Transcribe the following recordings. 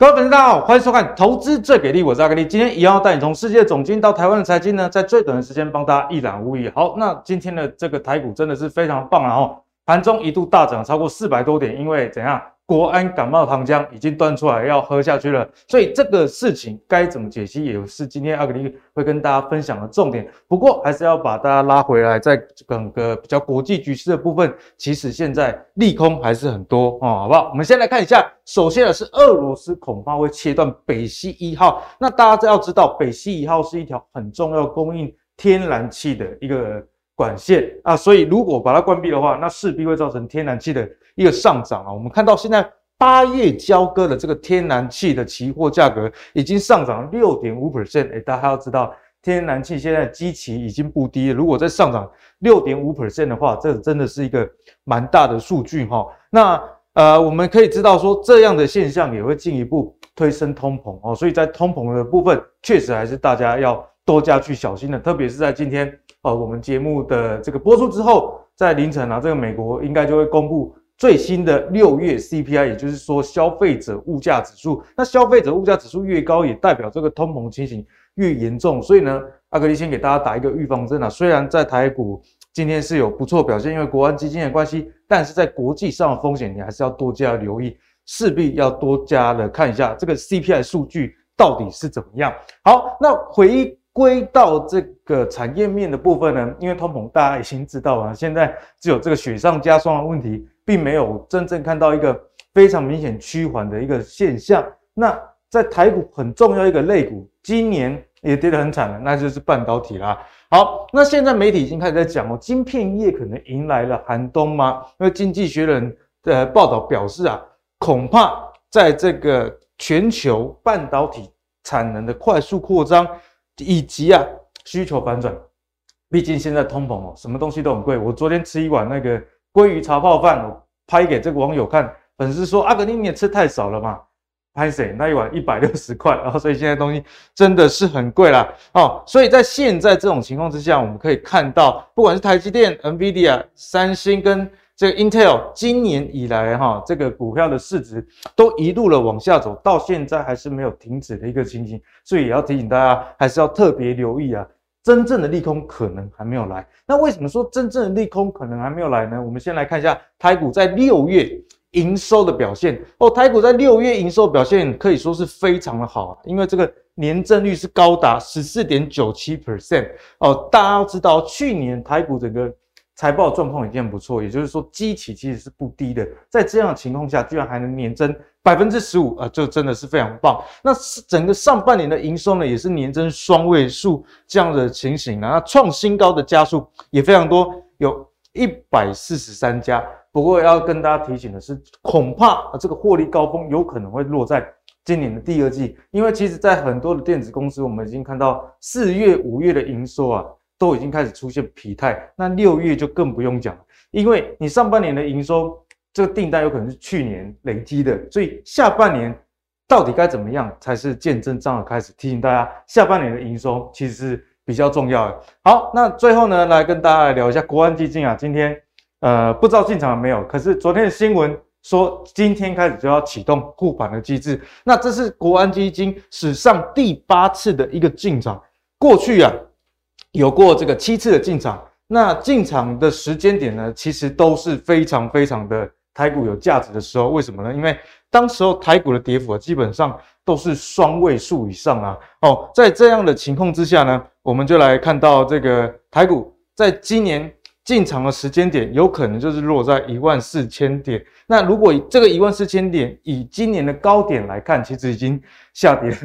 各位粉丝，大家好，欢迎收看《投资最给力》，我是阿格力。今天一样要带你从世界总经到台湾的财经呢，在最短的时间帮大家一览无遗。好，那今天的这个台股真的是非常棒啊！哦，盘中一度大涨超过四百多点，因为怎样？国安感冒糖浆已经端出来要喝下去了，所以这个事情该怎么解析，也是今天阿格力会跟大家分享的重点。不过还是要把大家拉回来，在整个比较国际局势的部分，其实现在利空还是很多哦，好不好？我们先来看一下，首先呢是俄罗斯恐怕会切断北溪一号。那大家要知道，北溪一号是一条很重要供应天然气的一个管线啊，所以如果把它关闭的话，那势必会造成天然气的。一个上涨啊，我们看到现在八月交割的这个天然气的期货价格已经上涨六点五 percent，哎，大家要知道，天然气现在基期已经不低了，如果再上涨六点五 percent 的话，这真的是一个蛮大的数据哈。那呃，我们可以知道说，这样的现象也会进一步推升通膨哦，所以在通膨的部分，确实还是大家要多加去小心的，特别是在今天呃，我们节目的这个播出之后，在凌晨啊，这个美国应该就会公布。最新的六月 CPI，也就是说消费者物价指数，那消费者物价指数越高，也代表这个通膨情形越严重。所以呢，阿格力先给大家打一个预防针啊。虽然在台股今天是有不错表现，因为国安基金的关系，但是在国际上的风险，你还是要多加留意，势必要多加的看一下这个 CPI 数据到底是怎么样。好，那回归到这个产业面的部分呢，因为通膨大家已经知道啊，现在只有这个雪上加霜的问题。并没有真正看到一个非常明显趋缓的一个现象。那在台股很重要一个类股，今年也跌得很惨了，那就是半导体啦。好，那现在媒体已经开始在讲哦，晶片业可能迎来了寒冬吗？因为经济学人的报道表示啊，恐怕在这个全球半导体产能的快速扩张以及啊需求反转，毕竟现在通膨哦，什么东西都很贵。我昨天吃一碗那个。鲑鱼茶泡饭，我拍给这个网友看，粉丝说：“阿格力你也吃太少了嘛？拍谁？那一碗一百六十块，然 后所以现在东西真的是很贵啦。哦。所以在现在这种情况之下，我们可以看到，不管是台积电、NVIDIA、三星跟这个 Intel，今年以来哈，这个股票的市值都一路的往下走，到现在还是没有停止的一个情形，所以也要提醒大家，还是要特别留意啊。”真正的利空可能还没有来，那为什么说真正的利空可能还没有来呢？我们先来看一下台股在六月营收的表现哦。台股在六月营收表现可以说是非常的好，因为这个年增率是高达十四点九七 percent 哦。大家要知道，去年台股整个。财报状况已经很不错，也就是说基期其实是不低的，在这样的情况下，居然还能年增百分之十五啊，这真的是非常棒。那整个上半年的营收呢，也是年增双位数这样的情形啊，那创新高的家数也非常多，有一百四十三家。不过要跟大家提醒的是，恐怕啊这个获利高峰有可能会落在今年的第二季，因为其实在很多的电子公司，我们已经看到四月、五月的营收啊。都已经开始出现疲态，那六月就更不用讲，因为你上半年的营收，这个订单有可能是去年累积的，所以下半年到底该怎么样才是见真章的开始？提醒大家，下半年的营收其实是比较重要的。好，那最后呢，来跟大家来聊一下国安基金啊，今天呃不知道进场了没有？可是昨天的新闻说，今天开始就要启动护盘的机制，那这是国安基金史上第八次的一个进场，过去啊。有过这个七次的进场，那进场的时间点呢，其实都是非常非常的台股有价值的时候。为什么呢？因为当时候台股的跌幅啊，基本上都是双位数以上啊。哦，在这样的情况之下呢，我们就来看到这个台股在今年进场的时间点，有可能就是落在一万四千点。那如果以这个一万四千点以今年的高点来看，其实已经下跌。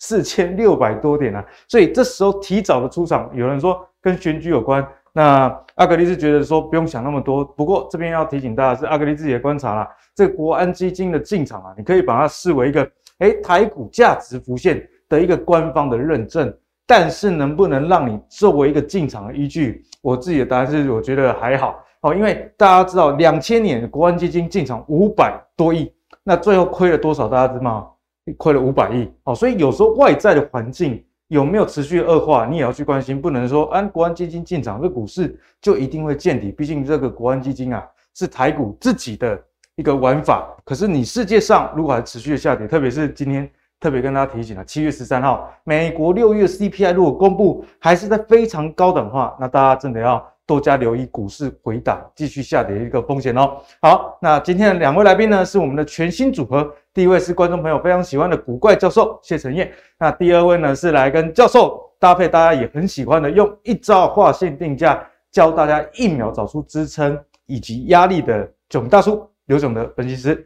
四千六百多点啊，所以这时候提早的出场，有人说跟选举有关，那阿格力是觉得说不用想那么多。不过这边要提醒大家是阿格力自己的观察啦，这个国安基金的进场啊，你可以把它视为一个诶台股价值浮现的一个官方的认证，但是能不能让你作为一个进场的依据？我自己的答案是我觉得还好哦，因为大家知道两千年国安基金进场五百多亿，那最后亏了多少？大家知道吗？亏了五百亿哦，所以有时候外在的环境有没有持续恶化，你也要去关心，不能说按国安基金进场，这股市就一定会见底。毕竟这个国安基金啊，是台股自己的一个玩法。可是你世界上如果还持续的下跌，特别是今天特别跟大家提醒了，七月十三号美国六月 CPI 如果公布还是在非常高的话，那大家真的要多加留意股市回档继续下跌一个风险哦。好，那今天的两位来宾呢是我们的全新组合，第一位是观众朋友非常喜欢的古怪教授谢承彦，那第二位呢是来跟教授搭配，大家也很喜欢的用一招划线定价。教大家一秒找出支撑以及压力的囧大叔刘囧的分析师。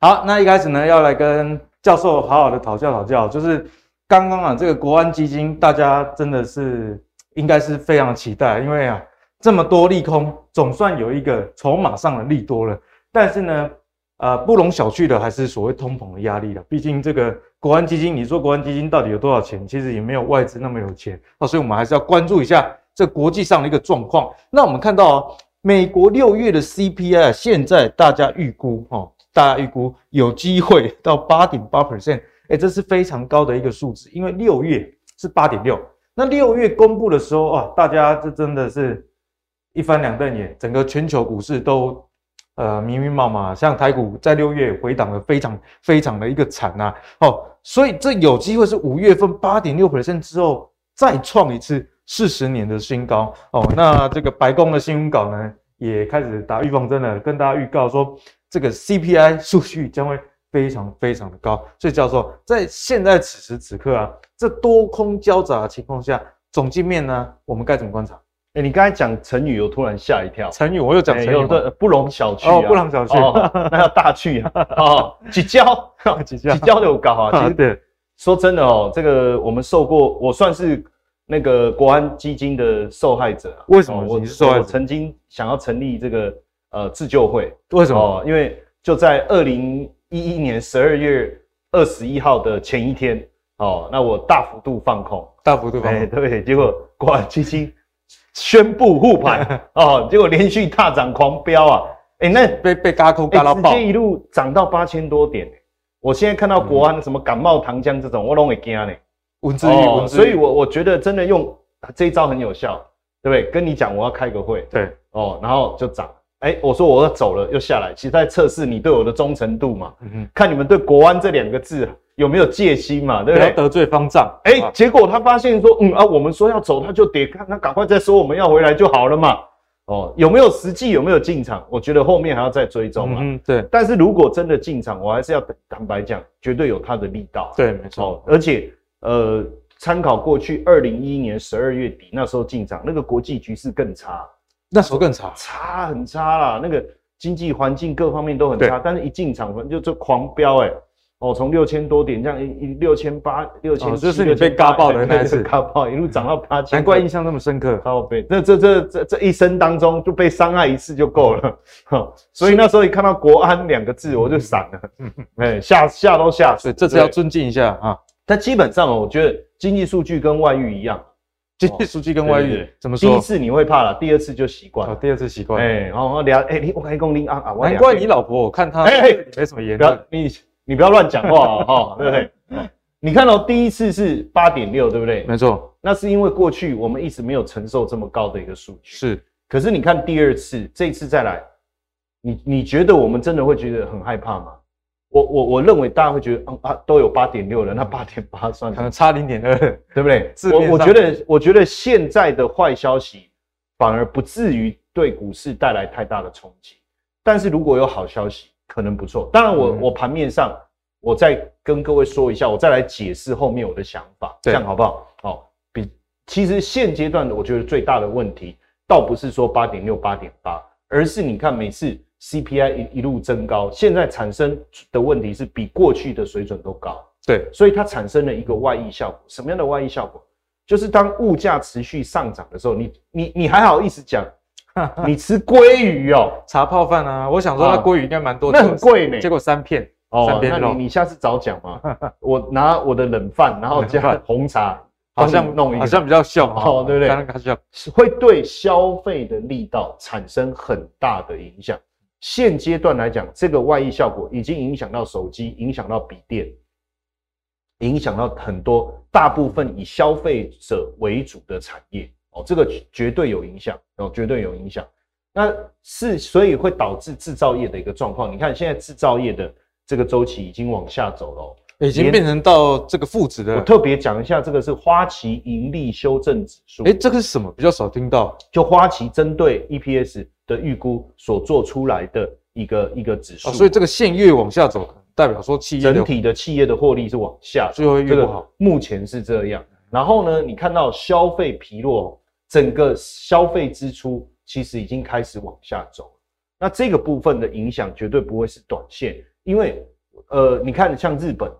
好，那一开始呢，要来跟教授好好的讨教讨教，就是刚刚啊，这个国安基金，大家真的是应该是非常期待，因为啊，这么多利空，总算有一个筹码上的利多了。但是呢，呃，不容小觑的还是所谓通膨的压力了。毕竟这个国安基金，你说国安基金到底有多少钱？其实也没有外资那么有钱啊，所以我们还是要关注一下。这国际上的一个状况，那我们看到啊，美国六月的 CPI 现在大家预估哈，大家预估有机会到八点八 percent，哎，这是非常高的一个数字，因为六月是八点六，那六月公布的时候啊，大家这真的是一翻两瞪眼，整个全球股市都呃迷迷茫茫，像台股在六月回档的非常非常的一个惨呐，哦，所以这有机会是五月份八点六 percent 之后再创一次。四十年的新高哦，那这个白宫的新闻稿呢，也开始打预防针了，跟大家预告说，这个 CPI 数据将会非常非常的高。所以教授在现在此时此刻啊，这多空交杂的情况下，总经面呢，我们该怎么观察？哎、欸，你刚才讲成语，我突然吓一跳。成语，我又讲成语，对、欸，不容小觑、啊、哦，不容小觑、哦，那要大去啊！哦，几交，几交，几交都有高啊！其实对，说真的哦，这个我们受过，我算是。那个国安基金的受害者，为什么我是受害者？我曾经想要成立这个呃自救会，为什么？哦，因为就在二零一一年十二月二十一号的前一天，哦，那我大幅度放空，大幅度放空，欸、对，结果国安基金宣布护盘，哦，结果连续大涨狂飙啊，哎、欸，那被被嘎空嘎到爆，直接一路涨到八千多点，我现在看到国安的什么感冒糖浆这种，我拢会惊呢。文字狱、哦，所以我我觉得真的用这一招很有效，对不对？跟你讲，我要开个会，对，哦，然后就涨，哎，我说我要走了，又下来，其实在测试你对我的忠诚度嘛，看你们对国安这两个字有没有戒心嘛，对不对？得罪方丈，哎，结果他发现说，嗯啊，我们说要走，他就得看，他赶快再说我们要回来就好了嘛，哦，有没有实际有没有进场？我觉得后面还要再追踪嘛，嗯，对。但是如果真的进场，我还是要坦白讲，绝对有他的力道，对，没错，哦，而且。呃，参考过去二零一一年十二月底那时候进场，那个国际局势更差，那时候更差，差很差啦。那个经济环境各方面都很差，但是一进场就就狂飙哎、欸，哦，从六千多点这样一六千八六千，这是你被嘎爆的那一次，嘎爆一路涨到八千，难怪印象那么深刻。靠北，那这这这这一生当中就被伤害一次就够了，所以那时候一看到国安两个字我就闪了，哎，吓吓都吓死，这次要尊敬一下啊。但基本上，我觉得经济数据跟外遇一样，经济数据跟外遇怎么说？第一次你会怕了，第二次就习惯了。第二次习惯。哎，然后聊，哎，你我跟你讲，你啊啊，难怪你老婆，我看她 哎没什么言论。你你不要乱讲话哈，对不对？你看到第一次是八点六，对不对？没错，那是因为过去我们一直没有承受这么高的一个数据。是，可是你看第二次，这次再来，你你觉得我们真的会觉得很害怕吗？我我我认为大家会觉得，嗯啊，都有八点六了，那八点八算可能差零点二，对不对？我我觉得，我觉得现在的坏消息反而不至于对股市带来太大的冲击，但是如果有好消息，可能不错。当然我，我我盘面上，我再跟各位说一下，我再来解释后面我的想法，这样好不好？好，比其实现阶段的我觉得最大的问题，倒不是说八点六、八点八，而是你看每次。CPI 一一路增高，现在产生的问题是比过去的水准都高。对，所以它产生了一个外溢效果。什么样的外溢效果？就是当物价持续上涨的时候，你你你还好意思讲？你吃鲑鱼哦，茶泡饭啊？我想说那鲑鱼应该蛮多的，那很贵呢。结果三片哦，三片那你你下次早讲嘛。我拿我的冷饭，然后加红茶，好像弄一个，好像比较像哦，对不对？刚刚像会对消费的力道产生很大的影响。现阶段来讲，这个外溢效果已经影响到手机，影响到笔电，影响到很多大部分以消费者为主的产业哦，这个绝对有影响哦，绝对有影响。那是所以会导致制造业的一个状况。你看现在制造业的这个周期已经往下走了。已经变成到这个负值的。我特别讲一下，这个是花旗盈利修正指数。哎，这个是什么？比较少听到。就花旗针对 EPS 的预估所做出来的一个一个指数。所以这个线越往下走，代表说企业整体的企业的获利是往下，最后越不好。目前是这样。然后呢，你看到消费疲弱，整个消费支出其实已经开始往下走。那这个部分的影响绝对不会是短线，因为呃，你看像日本。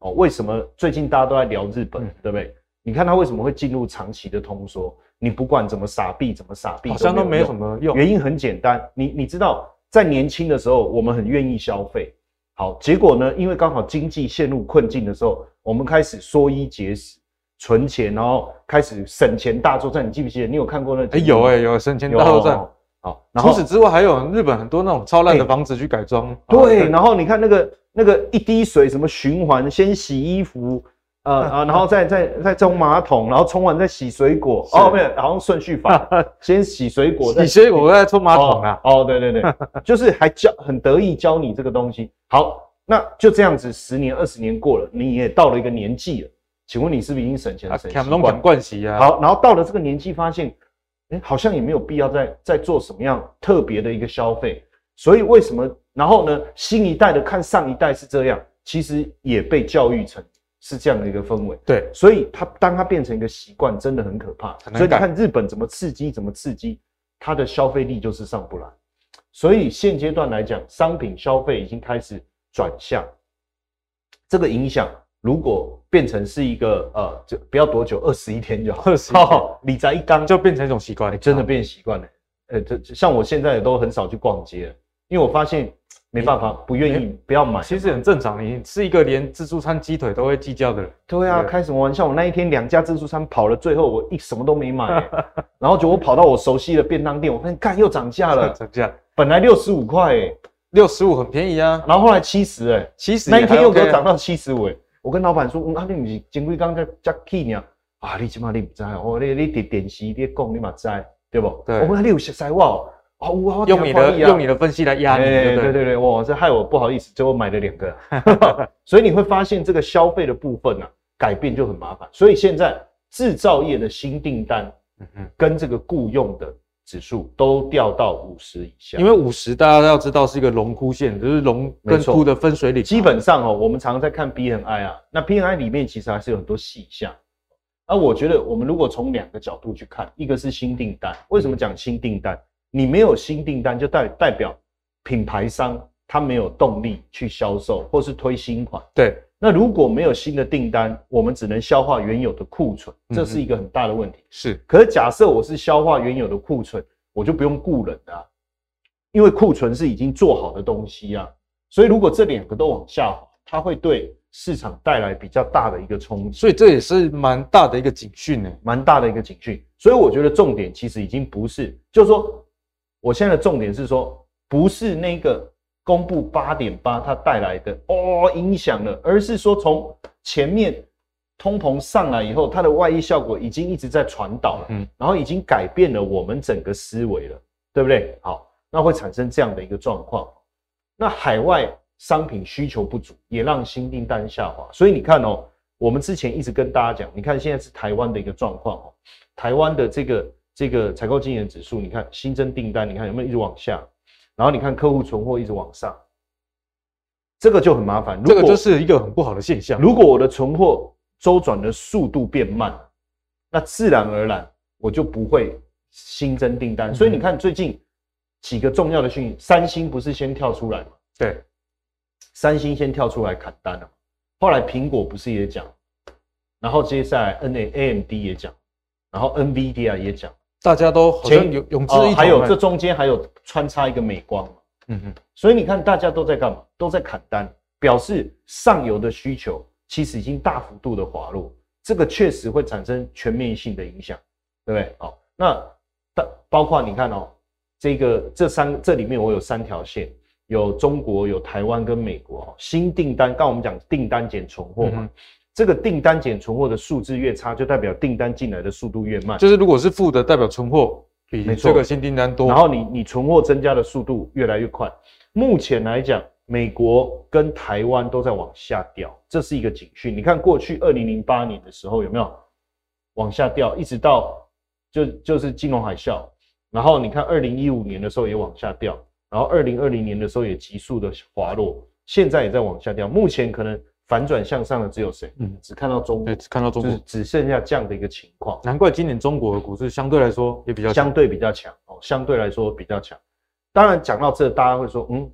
哦，为什么最近大家都在聊日本，嗯、对不对？你看它为什么会进入长期的通缩？你不管怎么傻逼，怎么傻逼，好像都没有什么用。原因很简单，你你知道，在年轻的时候，我们很愿意消费。好，结果呢，因为刚好经济陷入困境的时候，我们开始缩衣节食、存钱，然后开始省钱大作战。你记不记得？你有看过那？哎、欸，有哎、欸，有省钱大作战。好，除此之外，还有日本很多那种超烂的房子去改装。欸、对，然后你看那个。那个一滴水什么循环，先洗衣服，呃啊，然后再再再冲马桶，然后冲完再洗水果。哦，没有，好像顺序法，先洗水果，洗水果再冲马桶啊。哦，对对对，就是还教很得意教你这个东西。好，那就这样子，十年二十年过了，你也到了一个年纪了。请问你是不是已经省钱省习惯？惯习啊。好，然后到了这个年纪，发现，哎，好像也没有必要再再做什么样特别的一个消费。所以为什么？然后呢，新一代的看上一代是这样，其实也被教育成是这样的一个氛围。对，所以它当它变成一个习惯，真的很可怕。所以你看日本怎么刺激，怎么刺激，它的消费力就是上不来。所以现阶段来讲，商品消费已经开始转向。这个影响如果变成是一个呃，就不要多久，二十一天就好。二十一天，理财一刚就变成一种习惯，欸，真的变习惯了。呃，这像我现在也都很少去逛街了。因为我发现没办法，不愿意不要买，其实很正常。你是一个连自助餐鸡腿都会计较的人。对啊，开什么玩笑？我那一天两家自助餐跑了，最后我一什么都没买，然后就我跑到我熟悉的便当店，我发现干又涨价了，涨价，本来六十五块，六十五很便宜啊。然后后来七十，哎，七十，那一天又给我涨到七十五，哎，我跟老板说，啊，你不是前几天才加起呢？啊，你起码你不知道，哦，你你点点西，你讲你嘛知，对不？对，我们你有识识我。哦，我用你的用你的分析来压你，对对对对，哇，这害我不好意思，最后买了两个，所以你会发现这个消费的部分啊，改变就很麻烦。所以现在制造业的新订单，跟这个雇佣的指数都掉到五十以下，因为五十大家都要知道是一个龙枯线，就是龙跟枯的分水岭。基本上哦，我们常常在看 B N I 啊，那 B N I 里面其实还是有很多细项。而我觉得我们如果从两个角度去看，一个是新订单，为什么讲新订单？你没有新订单，就代代表品牌商他没有动力去销售或是推新款。对，那如果没有新的订单，我们只能消化原有的库存，这是一个很大的问题。是，可是假设我是消化原有的库存，我就不用雇人啊，因为库存是已经做好的东西啊。所以如果这两个都往下滑，它会对市场带来比较大的一个冲击。所以这也是蛮大的一个警讯呢，蛮大的一个警讯。所以我觉得重点其实已经不是，就是说。我现在的重点是说，不是那个公布八点八它带来的哦影响了，而是说从前面通膨上来以后，它的外溢效果已经一直在传导了，嗯，然后已经改变了我们整个思维了，对不对？好，那会产生这样的一个状况。那海外商品需求不足，也让新订单下滑。所以你看哦，我们之前一直跟大家讲，你看现在是台湾的一个状况哦，台湾的这个。这个采购经理指数，你看新增订单，你看有没有一直往下？然后你看客户存货一直往上，这个就很麻烦。这个就是一个很不好的现象。如果我的存货周转的速度变慢，那自然而然我就不会新增订单。所以你看最近几个重要的讯息，三星不是先跳出来吗？对，三星先跳出来砍单了，后来苹果不是也讲，然后接下来 N A A M D 也讲，然后 N V D A 也讲。大家都好像有永志一、哦、还有这中间还有穿插一个美光，嗯哼，所以你看大家都在干嘛？都在砍单，表示上游的需求其实已经大幅度的滑落，这个确实会产生全面性的影响，对不对？好，那包括你看哦，这个这三这里面我有三条线，有中国、有台湾跟美国，新订单，刚我们讲订单减存货嘛。嗯这个订单减存货的数字越差，就代表订单进来的速度越慢。就是如果是负的，代表存货比这个新订单多，然后你你存货增加的速度越来越快。目前来讲，美国跟台湾都在往下掉，这是一个警讯。你看过去二零零八年的时候有没有往下掉，一直到就就是金融海啸，然后你看二零一五年的时候也往下掉，然后二零二零年的时候也急速的滑落，现在也在往下掉。目前可能。反转向上的只有谁？嗯，只看到中国，只看到中国，就是只剩下这样的一个情况。难怪今年中国的股市相对来说也比较相对比较强哦，相对来说比较强。当然讲到这，大家会说，嗯，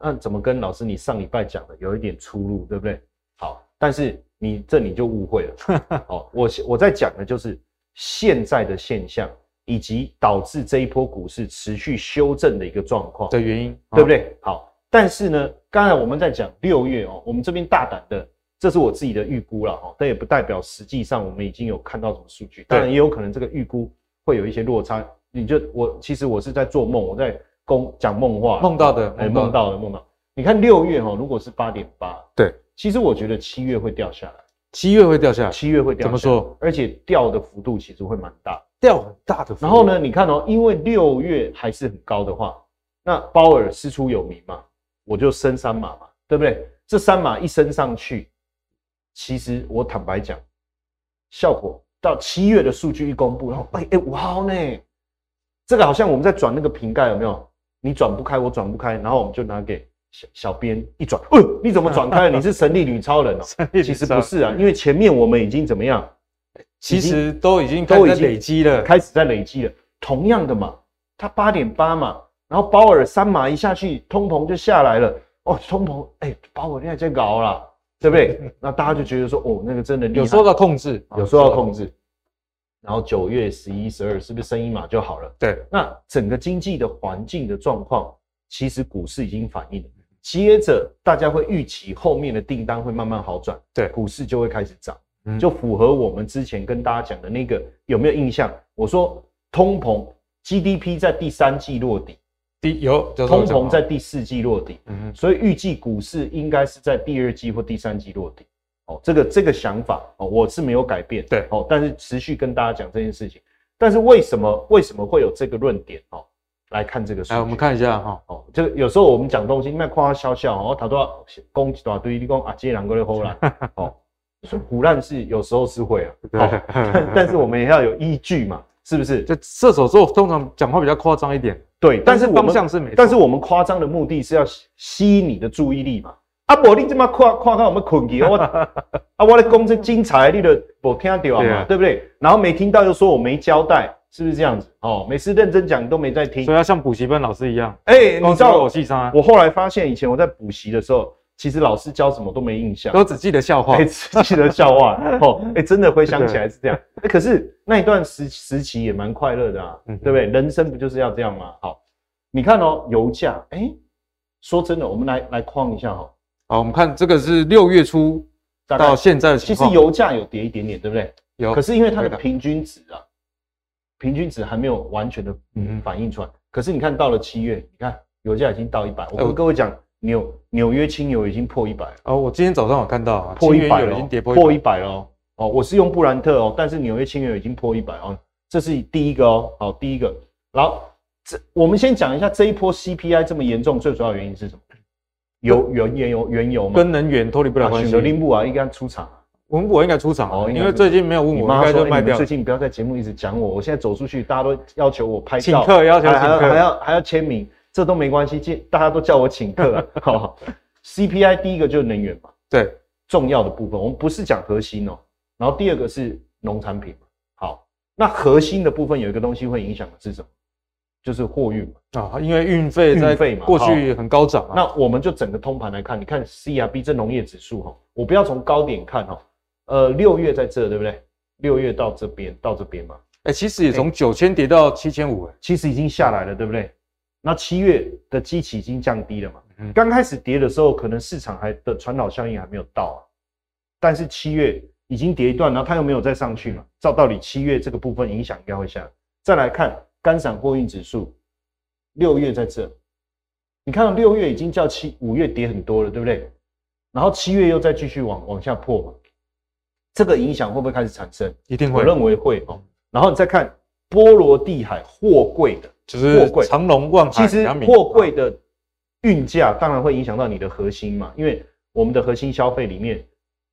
那怎么跟老师你上礼拜讲的有一点出入，对不对？好，但是你这你就误会了。好，我我在讲的就是现在的现象，以及导致这一波股市持续修正的一个状况的原因，对不对？好。但是呢，刚才我们在讲六月哦，我们这边大胆的，这是我自己的预估了哈，但也不代表实际上我们已经有看到什么数据，当然也有可能这个预估会有一些落差。你就我其实我是在做梦，我在公讲梦话，梦到的，哎，梦到的，梦到。你看六月哈，如果是八点八，对，其实我觉得七月会掉下来，七月会掉下来，七月会掉下来，怎么说？而且掉的幅度其实会蛮大，掉很大的幅度。然后呢，你看哦，因为六月还是很高的话，那鲍尔师出有名嘛。我就升三码嘛，对不对？这三码一升上去，其实我坦白讲，效果到七月的数据一公布，然后哎哎哇呢，这个好像我们在转那个瓶盖有没有？你转不开，我转不开，然后我们就拿给小小编一转，呃，你怎么转开了？你是神力女超人哦？其实不是啊，因为前面我们已经怎么样？其实都已经都已经累积了，开始在累积了。同样的嘛，它八点八嘛。然后鲍尔三码一下去，通膨就下来了哦，通膨哎，鲍尔现在在搞了，对不对？那大家就觉得说，哦，那个真的厉害，有受到控制，有受到控制。然后九月十一、十二是不是升一码就好了？对。那整个经济的环境的状况，其实股市已经反映了。接着大家会预期后面的订单会慢慢好转，对，股市就会开始涨，就符合我们之前跟大家讲的那个有没有印象？我说通膨 GDP 在第三季落底。第有通膨在第四季落底，嗯，所以预计股市应该是在第二季或第三季落底。哦，这个这个想法哦，我是没有改变，对，哦，但是持续跟大家讲这件事情。但是为什么为什么会有这个论点？哦，来看这个数据，来我们看一下哈，哦，这个有时候我们讲东西，卖夸夸笑笑哦，他都要攻一大堆，你讲啊，这两个人后来，哦，所以唬烂是有时候是会啊，哦，但但是我们也要有依据嘛。是不是？就射手座通常讲话比较夸张一点，对，但是方向是没。但是我们夸张的目的是要吸引你的注意力嘛。啊，不，你这么夸夸到我们困去，我 啊，我的公司精彩，你都没听到嘛，对不对？然后没听到又说我没交代，是不是这样子？哦，每次认真讲你都没在听，所以要像补习班老师一样。哎，你知道我我后来发现，以前我在补习的时候。其实老师教什么都没印象，都只记得笑话，欸、只记得笑话 哦。哎、欸，真的回想起来是这样。欸、可是那一段时时期也蛮快乐的啊，嗯、对不对？人生不就是要这样吗？好，你看哦，油价，哎、欸，说真的，我们来来框一下哈。好，我们看这个是六月初到现在的情况，其实油价有跌一点点，对不对？有。可是因为它的平均值啊，平均值还没有完全的嗯反映出来。嗯、可是你看到了七月，你看油价已经到一百，我跟各位讲。纽纽约轻油已经破一百了哦，我今天早上有看到啊，破一百了，已经跌破一百了哦。我是用布兰特哦，但是纽约轻油已经破一百哦，这是第一个哦。好，第一个，然后这我们先讲一下这一波 CPI 这么严重，最主要原因是什么？油原原油原油嘛，跟能源脱离不了关系。选林布啊，应该出场。文布应该出场哦，因为最近没有问我，应该就卖掉。最近不要在节目一直讲我，我现在走出去，大家都要求我拍照，请客要求请客，还要还要签名，这都没关系，大家都叫我请客，好。CPI 第一个就是能源嘛，对，重要的部分，我们不是讲核心哦。然后第二个是农产品，好，那核心的部分有一个东西会影响的是什么？就是货运嘛，啊，因为运费运费嘛，过去很高涨啊。那我们就整个通盘来看，你看 CRB 这农业指数哈，我不要从高点看哈，呃，六月在这对不对？六月到这边到这边嘛，哎，其实也从九千跌到七千五，其实已经下来了，对不对？那七月的基期已经降低了嘛。刚开始跌的时候，可能市场还的传导效应还没有到啊，但是七月已经跌一段，然后它又没有再上去嘛，照道理七月这个部分影响应该会下来。再来看干散货运指数，六月在这，你看到六月已经叫七五月跌很多了，对不对？然后七月又再继续往往下破嘛，这个影响会不会开始产生？一定会，我认为会哦。然后你再看波罗的海货柜的，就是货柜。长龙、万海、其实货柜的运价当然会影响到你的核心嘛，因为我们的核心消费里面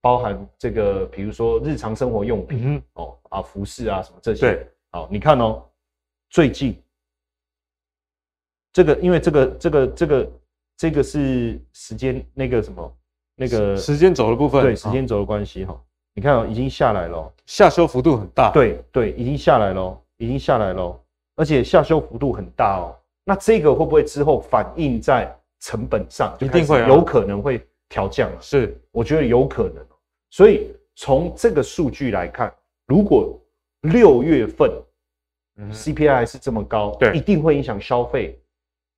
包含这个，比如说日常生活用品、嗯、哦啊，服饰啊什么这些。对，好，你看哦，最近这个，因为这个这个这个这个是时间那个什么那个时间轴的部分，对，时间轴的关系哈。哦你看哦，已经下来了，下修幅度很大。对对，已经下来了，已经下来了，而且下修幅度很大哦。那这个会不会之后反映在成本上？一定会，有可能会调降。是，我觉得有可能。所以从这个数据来看，如果六月份 CPI 还是这么高，对，一定会影响消费。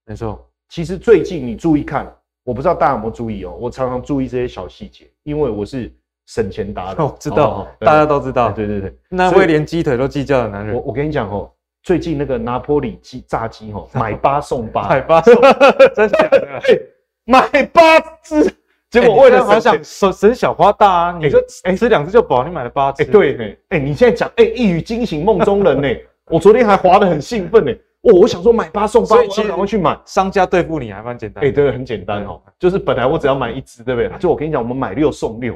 没错。其实最近你注意看，我不知道大家有没有注意哦。我常常注意这些小细节，因为我是。省钱达人，哦，知道，哦，大家都知道，对对对，那会连鸡腿都计较的男人。我我跟你讲哦，最近那个拿坡里鸡炸鸡哦，买八送八，买八。送，真的假的？哎，买八只，结果为了好想省省小花大啊，你说哎。吃两只就饱，你买了八只，哎对，哎你现在讲哎一语惊醒梦中人呢，我昨天还滑得很兴奋呢。哦，我想说买八送八，所以其实赶快去买。商家对付你还蛮简单，哎对，很简单哦，就是本来我只要买一只，对不对？就我跟你讲，我们买六送六。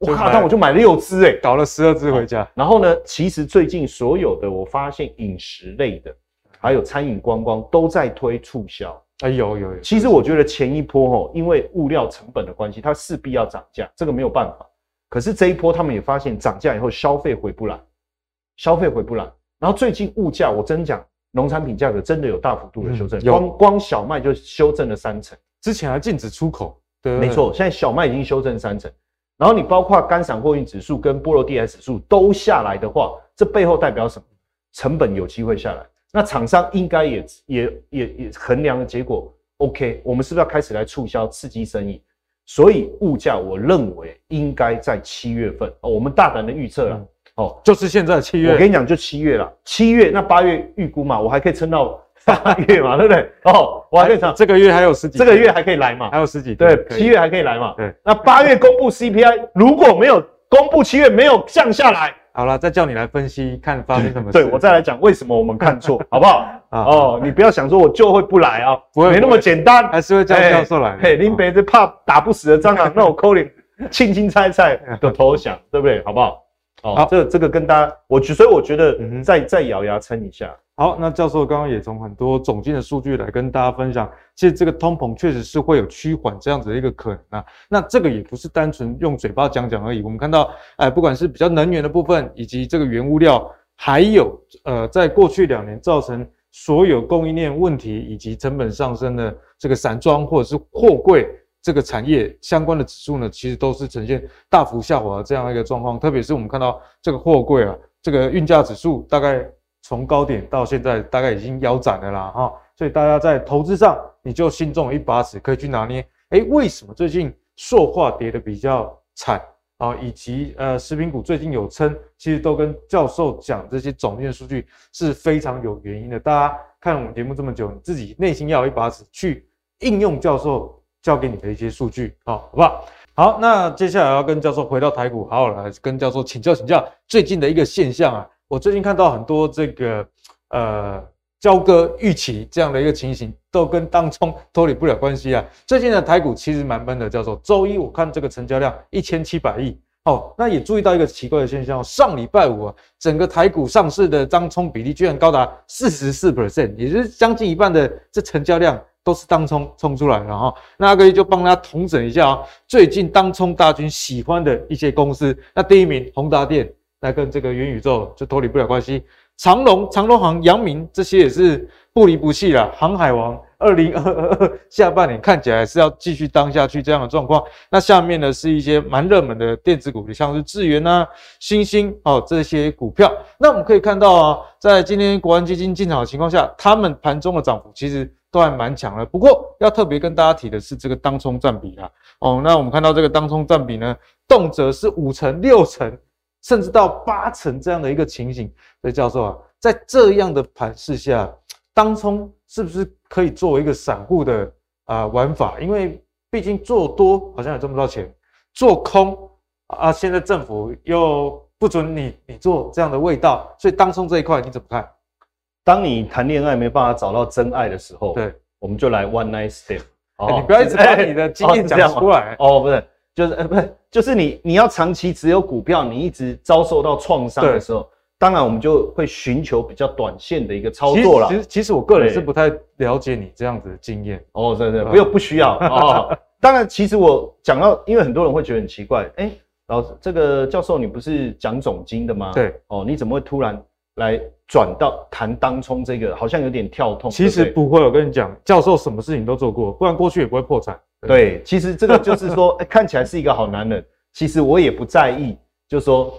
哇！那我就买六只哎，搞了十二只回家。然后呢，其实最近所有的我发现饮食类的，还有餐饮观光都在推促销。哎，有有有。其实我觉得前一波哦，因为物料成本的关系，它势必要涨价，这个没有办法。可是这一波他们也发现涨价以后消费回不来，消费回不来。然后最近物价，我真讲，农产品价格真的有大幅度的修正，光光小麦就修正了三成，之前还禁止出口。对，没错，现在小麦已经修正三成。然后你包括干散货运指数跟波罗的海指数都下来的话，这背后代表什么？成本有机会下来，那厂商应该也也也也衡量的结果，OK，我们是不是要开始来促销刺激生意？所以物价我认为应该在七月份哦，我们大胆的预测了、嗯、哦，就是现在七月，我跟你讲就七月了，七月那八月预估嘛，我还可以撑到。八月嘛，对不对？哦，我还可以讲，这个月还有十几，这个月还可以来嘛？还有十几，对，七月还可以来嘛？对。那八月公布 CPI，如果没有公布，七月没有降下来，好了，再叫你来分析，看发生什么事。对，我再来讲为什么我们看错，好不好？哦，你不要想说我就会不来啊，不会，没那么简单，还是会叫教授来。嘿，林北是怕打不死的蟑螂，那我扣你轻轻猜猜的投降，对不对？好不好？哦，这这个跟大家，我觉所以我觉得再再咬牙撑一下。好，那教授刚刚也从很多总经的数据来跟大家分享，其实这个通膨确实是会有趋缓这样子的一个可能啊。那这个也不是单纯用嘴巴讲讲而已。我们看到，哎，不管是比较能源的部分，以及这个原物料，还有呃，在过去两年造成所有供应链问题以及成本上升的这个散装或者是货柜这个产业相关的指数呢，其实都是呈现大幅下滑的这样一个状况。特别是我们看到这个货柜啊，这个运价指数大概。从高点到现在，大概已经腰斩了啦，哈，所以大家在投资上，你就心中有一把尺，可以去拿捏。诶，为什么最近塑化跌得比较惨啊？以及呃，食品股最近有撑，其实都跟教授讲这些总经数据是非常有原因的。大家看我们节目这么久，你自己内心要有一把尺，去应用教授交给你的一些数据，好，好不好？好，那接下来要跟教授回到台股，好好来跟教授请教请教最近的一个现象啊。我最近看到很多这个呃交割预期这样的一个情形，都跟当冲脱离不了关系啊。最近的台股其实蛮闷的，叫做周一我看这个成交量一千七百亿哦，那也注意到一个奇怪的现象，上礼拜五啊，整个台股上市的当冲比例居然高达四十四 percent，也就是将近一半的这成交量都是当冲冲出来的哈。那阿哥就帮大家统整一下啊，最近当冲大军喜欢的一些公司，那第一名宏达电。那跟这个元宇宙就脱离不了关系，长隆、长隆行、阳明这些也是不离不弃啦。航海王二零二二 下半年看起来是要继续当下去这样的状况。那下面呢是一些蛮热门的电子股，像是智原啊、欣兴哦这些股票。那我们可以看到啊，在今天国安基金进场的情况下，他们盘中的涨幅其实都还蛮强的。不过要特别跟大家提的是这个当冲占比啦。哦，那我们看到这个当冲占比呢，动辄是五成、六成。甚至到八成这样的一个情形，所以教授啊，在这样的盘势下，当冲是不是可以作为一个散户的啊、玩法？因为毕竟做多好像也赚不到钱，做空啊，现在政府又不准你你做这样的味道，所以当冲这一块你怎么看？当你谈恋爱没办法找到真爱的时候，对，我们就来 one night stand。哦，你不要一直把你的经验讲出来。哦，不是，就是呃，不是，就是你你要长期持有股票，你一直遭受到创伤的时候，当然我们就会寻求比较短线的一个操作了。其实，其实我个人是不太了解你这样子的经验。哦，对对，不用不需要哦。当然，其实我讲到，因为很多人会觉得很奇怪，哎，老师，这个教授你不是讲总经的吗？对。哦，你怎么会突然来？转到谈当冲这个好像有点跳痛，其实不会。我跟你讲，教授什么事情都做过，不然过去也不会破产。对，其实这个就是说，欸，看起来是一个好男人，其实我也不在意，就是说，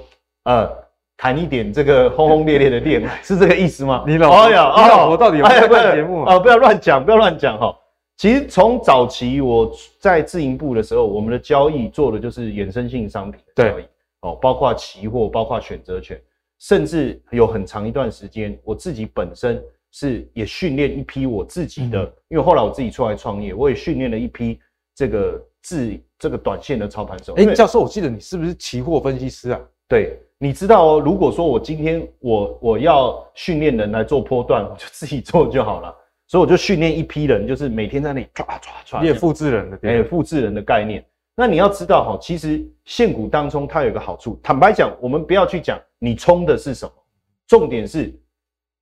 呃，谈一点这个轰轰烈烈的恋爱，是这个意思吗？你老婆，你老婆到底有没有看节目啊？不要乱讲，不要乱讲哈。其实从早期我在自营部的时候，我们的交易做的就是衍生性商品的交易，哦，包括期货，包括选择权。甚至有很长一段时间，我自己本身是也训练一批我自己的，因为后来我自己出来创业，我也训练了一批这个自这个短线的操盘手。哎，教授，我记得你是不是期货分析师啊？对，你知道哦，如果说我今天我我要训练人来做波段，我就自己做就好了。所以我就训练一批人，就是每天在那里抓抓抓，你也复制人的，哎，复制人的概念。那你要知道哈，其实现股当中它有一个好处。坦白讲，我们不要去讲你冲的是什么，重点是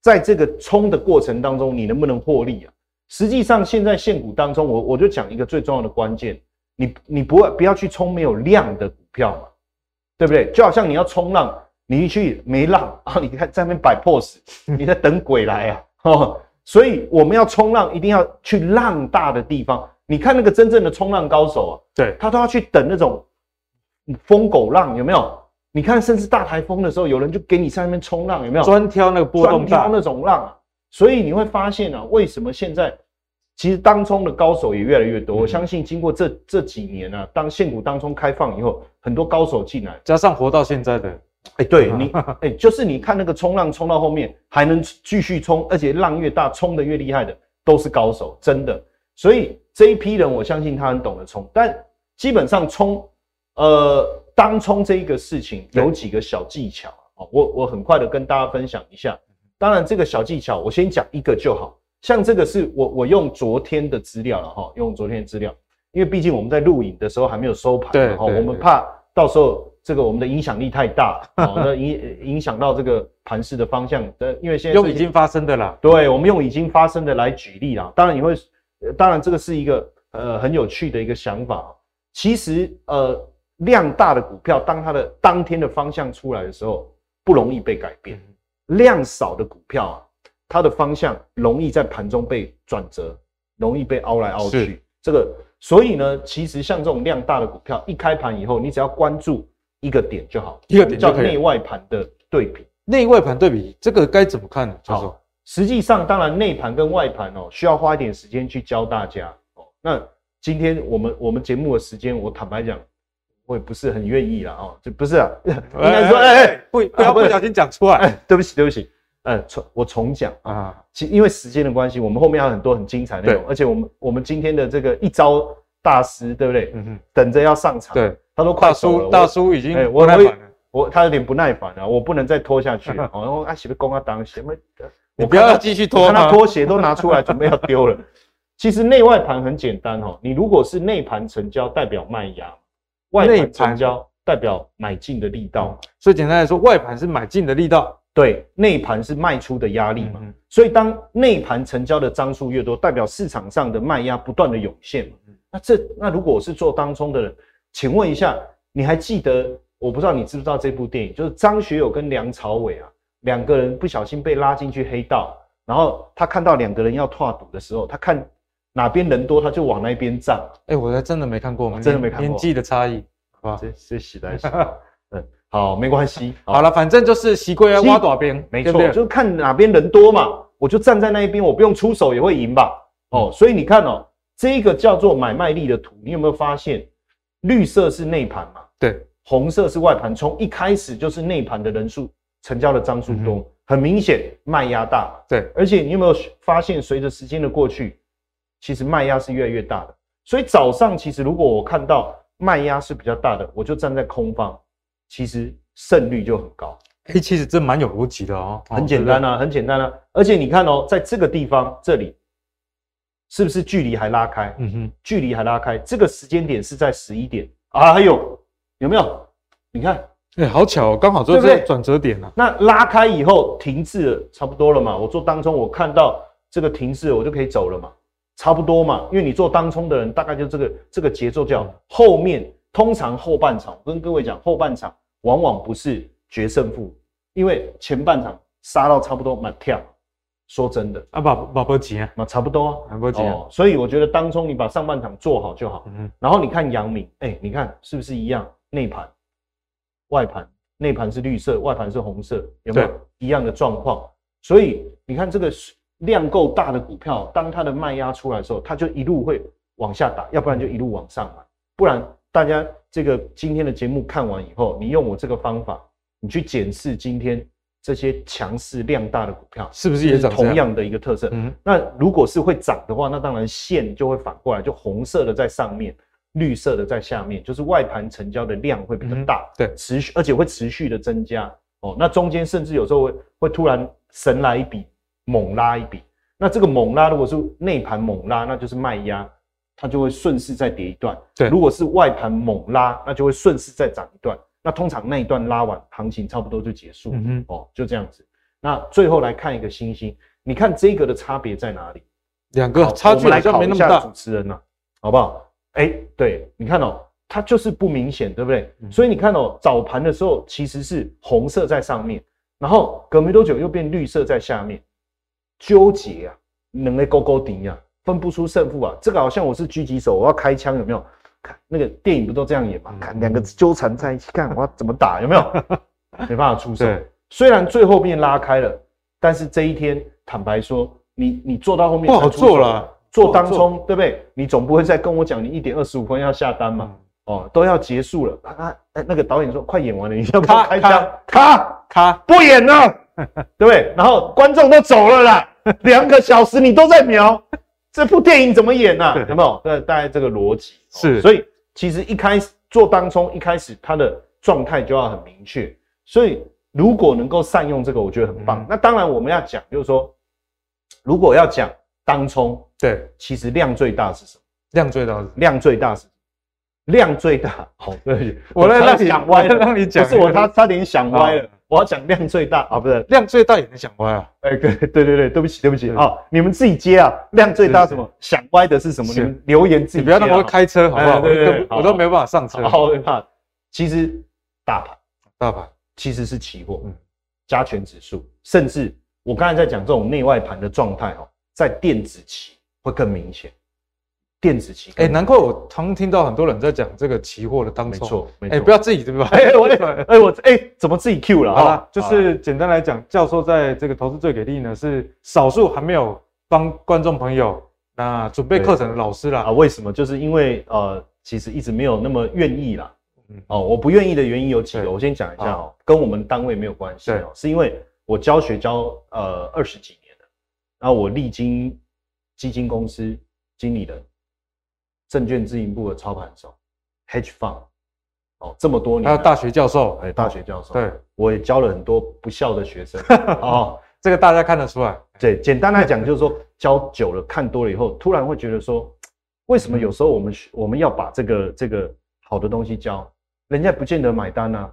在这个冲的过程当中，你能不能获利啊？实际上，现在现股当中，我我就讲一个最重要的关键，你你不要不要去冲没有量的股票嘛，对不对？就好像你要冲浪，你一去没浪啊，你看在那边摆 pose，你在等鬼来啊！哦，所以我们要冲浪，一定要去浪大的地方。你看那个真正的冲浪高手啊，对，他都要去等那种疯狗浪，有没有？你看，甚至大台风的时候，有人就给你在那边冲浪，有没有？专挑那个波动大，专挑那种浪啊。所以你会发现啊，为什么现在其实当冲的高手也越来越多？嗯、我相信经过这这几年啊，当现股当冲开放以后，很多高手进来，加上活到现在的，哎、欸，对 你，哎、欸，就是你看那个冲浪冲到后面还能继续冲，而且浪越大，冲得越厉害的都是高手，真的。所以这一批人，我相信他很懂得冲，但基本上冲，呃，当冲这一个事情有几个小技巧啊，我我很快的跟大家分享一下。当然，这个小技巧我先讲一个就好，像这个是我我用昨天的资料了哈，用昨天的资料，因为毕竟我们在录影的时候还没有收盘，对，我们怕到时候这个我们的影响力太大，那影影响到这个盘势的方向，因为现在用已经发生的啦，对，我们用已经发生的来举例啦，当然你会。当然，这个是一个呃很有趣的一个想法。其实，呃，量大的股票，当它的当天的方向出来的时候，不容易被改变。量少的股票啊，它的方向容易在盘中被转折，容易被凹来凹去。这个，所以呢，其实像这种量大的股票，一开盘以后，你只要关注一个点就好，一个点叫内外盘的对比。内外盘对比，这个该怎么看呢？就是实际上，当然内盘跟外盘哦，需要花一点时间去教大家哦。那今天我们我们节目的时间，我坦白讲，我也不是很愿意啦哦，就不是啊，应该说，哎哎，不不要不小心讲出来，哎，对不起对不起，嗯，重我重讲啊，其因为时间的关系，我们后面还有很多很精彩内容，而且我们我们今天的这个一招大师，对不对？嗯哼，等着要上场，对，他说快输了，大叔已经不耐烦了，我他有点不耐烦了，我不能再拖下去了，哦，啊，是不是公啊当什么？你不要继续拖，看他拖鞋都拿出来准备要丢了。其实内外盘很简单哦，你如果是内盘成交代表卖压，外盘成交代表买进的力道。所以简单来说，外盘是买进的力道，对，内盘是卖出的压力嘛。所以当内盘成交的张数越多，代表市场上的卖压不断的涌现嘛。那这那如果我是做当冲的人，请问一下，你还记得？我不知道你知不知道这部电影，就是张学友跟梁朝伟啊。两个人不小心被拉进去黑道，然后他看到两个人要拓赌的时候，他看哪边人多，他就往那边站。哎，我还真的没看过，真的没看过。年纪的差异，好吧，这这洗来洗。嗯，好，没关系。好了，反正就是习惯要挖短边，没错，就看哪边人多嘛，我就站在那一边，我不用出手也会赢吧。哦，所以你看哦，这个叫做买卖力的图，你有没有发现，绿色是内盘嘛？对，红色是外盘，从一开始就是内盘的人数。成交的张数多，很明显卖压大。对，而且你有没有发现，随着时间的过去，其实卖压是越来越大的。所以早上其实如果我看到卖压是比较大的，我就站在空方，其实胜率就很高。哎、欸，其实这蛮有逻辑的哦，很简单啊，很简单啊。而且你看哦，在这个地方这里，是不是距离还拉开？嗯哼，距离还拉开。这个时间点是在十一点啊，还有有没有？你看，哎、欸，好巧、哦，刚好就在转折点啊。那拉开以后停滞了，差不多了嘛。我做当中，我看到这个停滞了，我就可以走了嘛，差不多嘛。因为你做当冲的人，大概就这个这个节奏叫后面，通常后半场，我跟各位讲，后半场往往不是决胜负。因为前半场杀到差不多满跳，说真的啊，不不急啊，那差不多啊，不急啊、哦。所以我觉得当冲你把上半场做好就好。嗯，然后你看杨明，哎、欸，你看是不是一样？内盘、外盘，内盘是绿色，外盘是红色，有没有一样的状况？所以你看这个量够大的股票，当它的卖压出来的时候，它就一路会往下打，要不然就一路往上来。不然大家这个今天的节目看完以后，你用我这个方法。你去检视今天这些强势量大的股票，是不是也长同样的一个特色？嗯，那如果是会涨的话，那当然线就会反过来，就红色的在上面，绿色的在下面，就是外盘成交的量会比较大，对，持续而且会持续的增加哦。那中间甚至有时候会会突然神来一笔，猛拉一笔。那这个猛拉如果是内盘猛拉，那就是卖压，它就会顺势再跌一段。对，如果是外盘猛拉，那就会顺势再涨一段。那通常那一段拉完，行情差不多就结束了。嗯哼，哦，就这样子。那最后来看一个星星，你看这个的差别在哪里？两个差距好像没那么大。主持人呢，好不好？哎、欸，对，你看哦，它就是不明显，对不对？嗯、所以你看哦，早盘的时候其实是红色在上面，然后隔没多久又变绿色在下面，纠结啊，能力勾勾顶呀，分不出胜负啊。这个好像我是狙击手，我要开枪，有没有？看那个电影不都这样演吗？看两个纠缠在一起，看我要怎么打，有没有？没办法出手。虽然最后面拉开了，但是这一天坦白说，你你做到后面不好做了，做当冲对不对？你总不会再跟我讲你一点二十五分要下单嘛？哦，都要结束了啊！哎，那个导演说快演完了，你要不要开枪？咔咔不演了，对不对？然后观众都走了啦，两个小时你都在瞄。这部电影怎么演呢、啊？有没有？大大概这个逻辑是，所以其实一开始做当冲，一开始它的状态就要很明确。所以如果能够善用这个，我觉得很棒。嗯、那当然我们要讲，就是说，如果要讲当冲，对，其实量最大是什么？量最大是量最大是量最大。好，对，我在让你想歪了，让你讲，不是我，他差点想歪了。我要讲量最大啊，不是量最大也能想歪啊？哎，对对对对，对不起对不起啊，你们自己接啊。量最大什么？想歪的是什么？你们留言自己。你不要那么会开车好不好？我都没办法上车。好害怕。其实大盘，大盘其实是期货，加权指数，甚至我刚才在讲这种内外盘的状态哦，在电子期会更明显。电子期，哎，难怪我常听到很多人在讲这个期货的当冲，没错，哎，不要自己对吧？哎，我，哎，我，哎，怎么自己 Q 了？好了，就是简单来讲，教授在这个投资最给力呢，是少数还没有帮观众朋友那准备课程的老师啦。啊，为什么？就是因为呃，其实一直没有那么愿意啦。嗯，哦，我不愿意的原因有几个，我先讲一下哦，跟我们单位没有关系哦，是因为我教学教呃二十几年了，然后我历经基金公司经理人。证券自营部的操盘手，Hedge Fund，哦，这么多年，还有大学教授，哎，大学教授，对，我也教了很多不孝的学生，哦，这个大家看得出来。对，简单来讲就是说，教久了，看多了以后，突然会觉得说，为什么有时候我们我们要把这个这个好的东西教，人家不见得买单呢？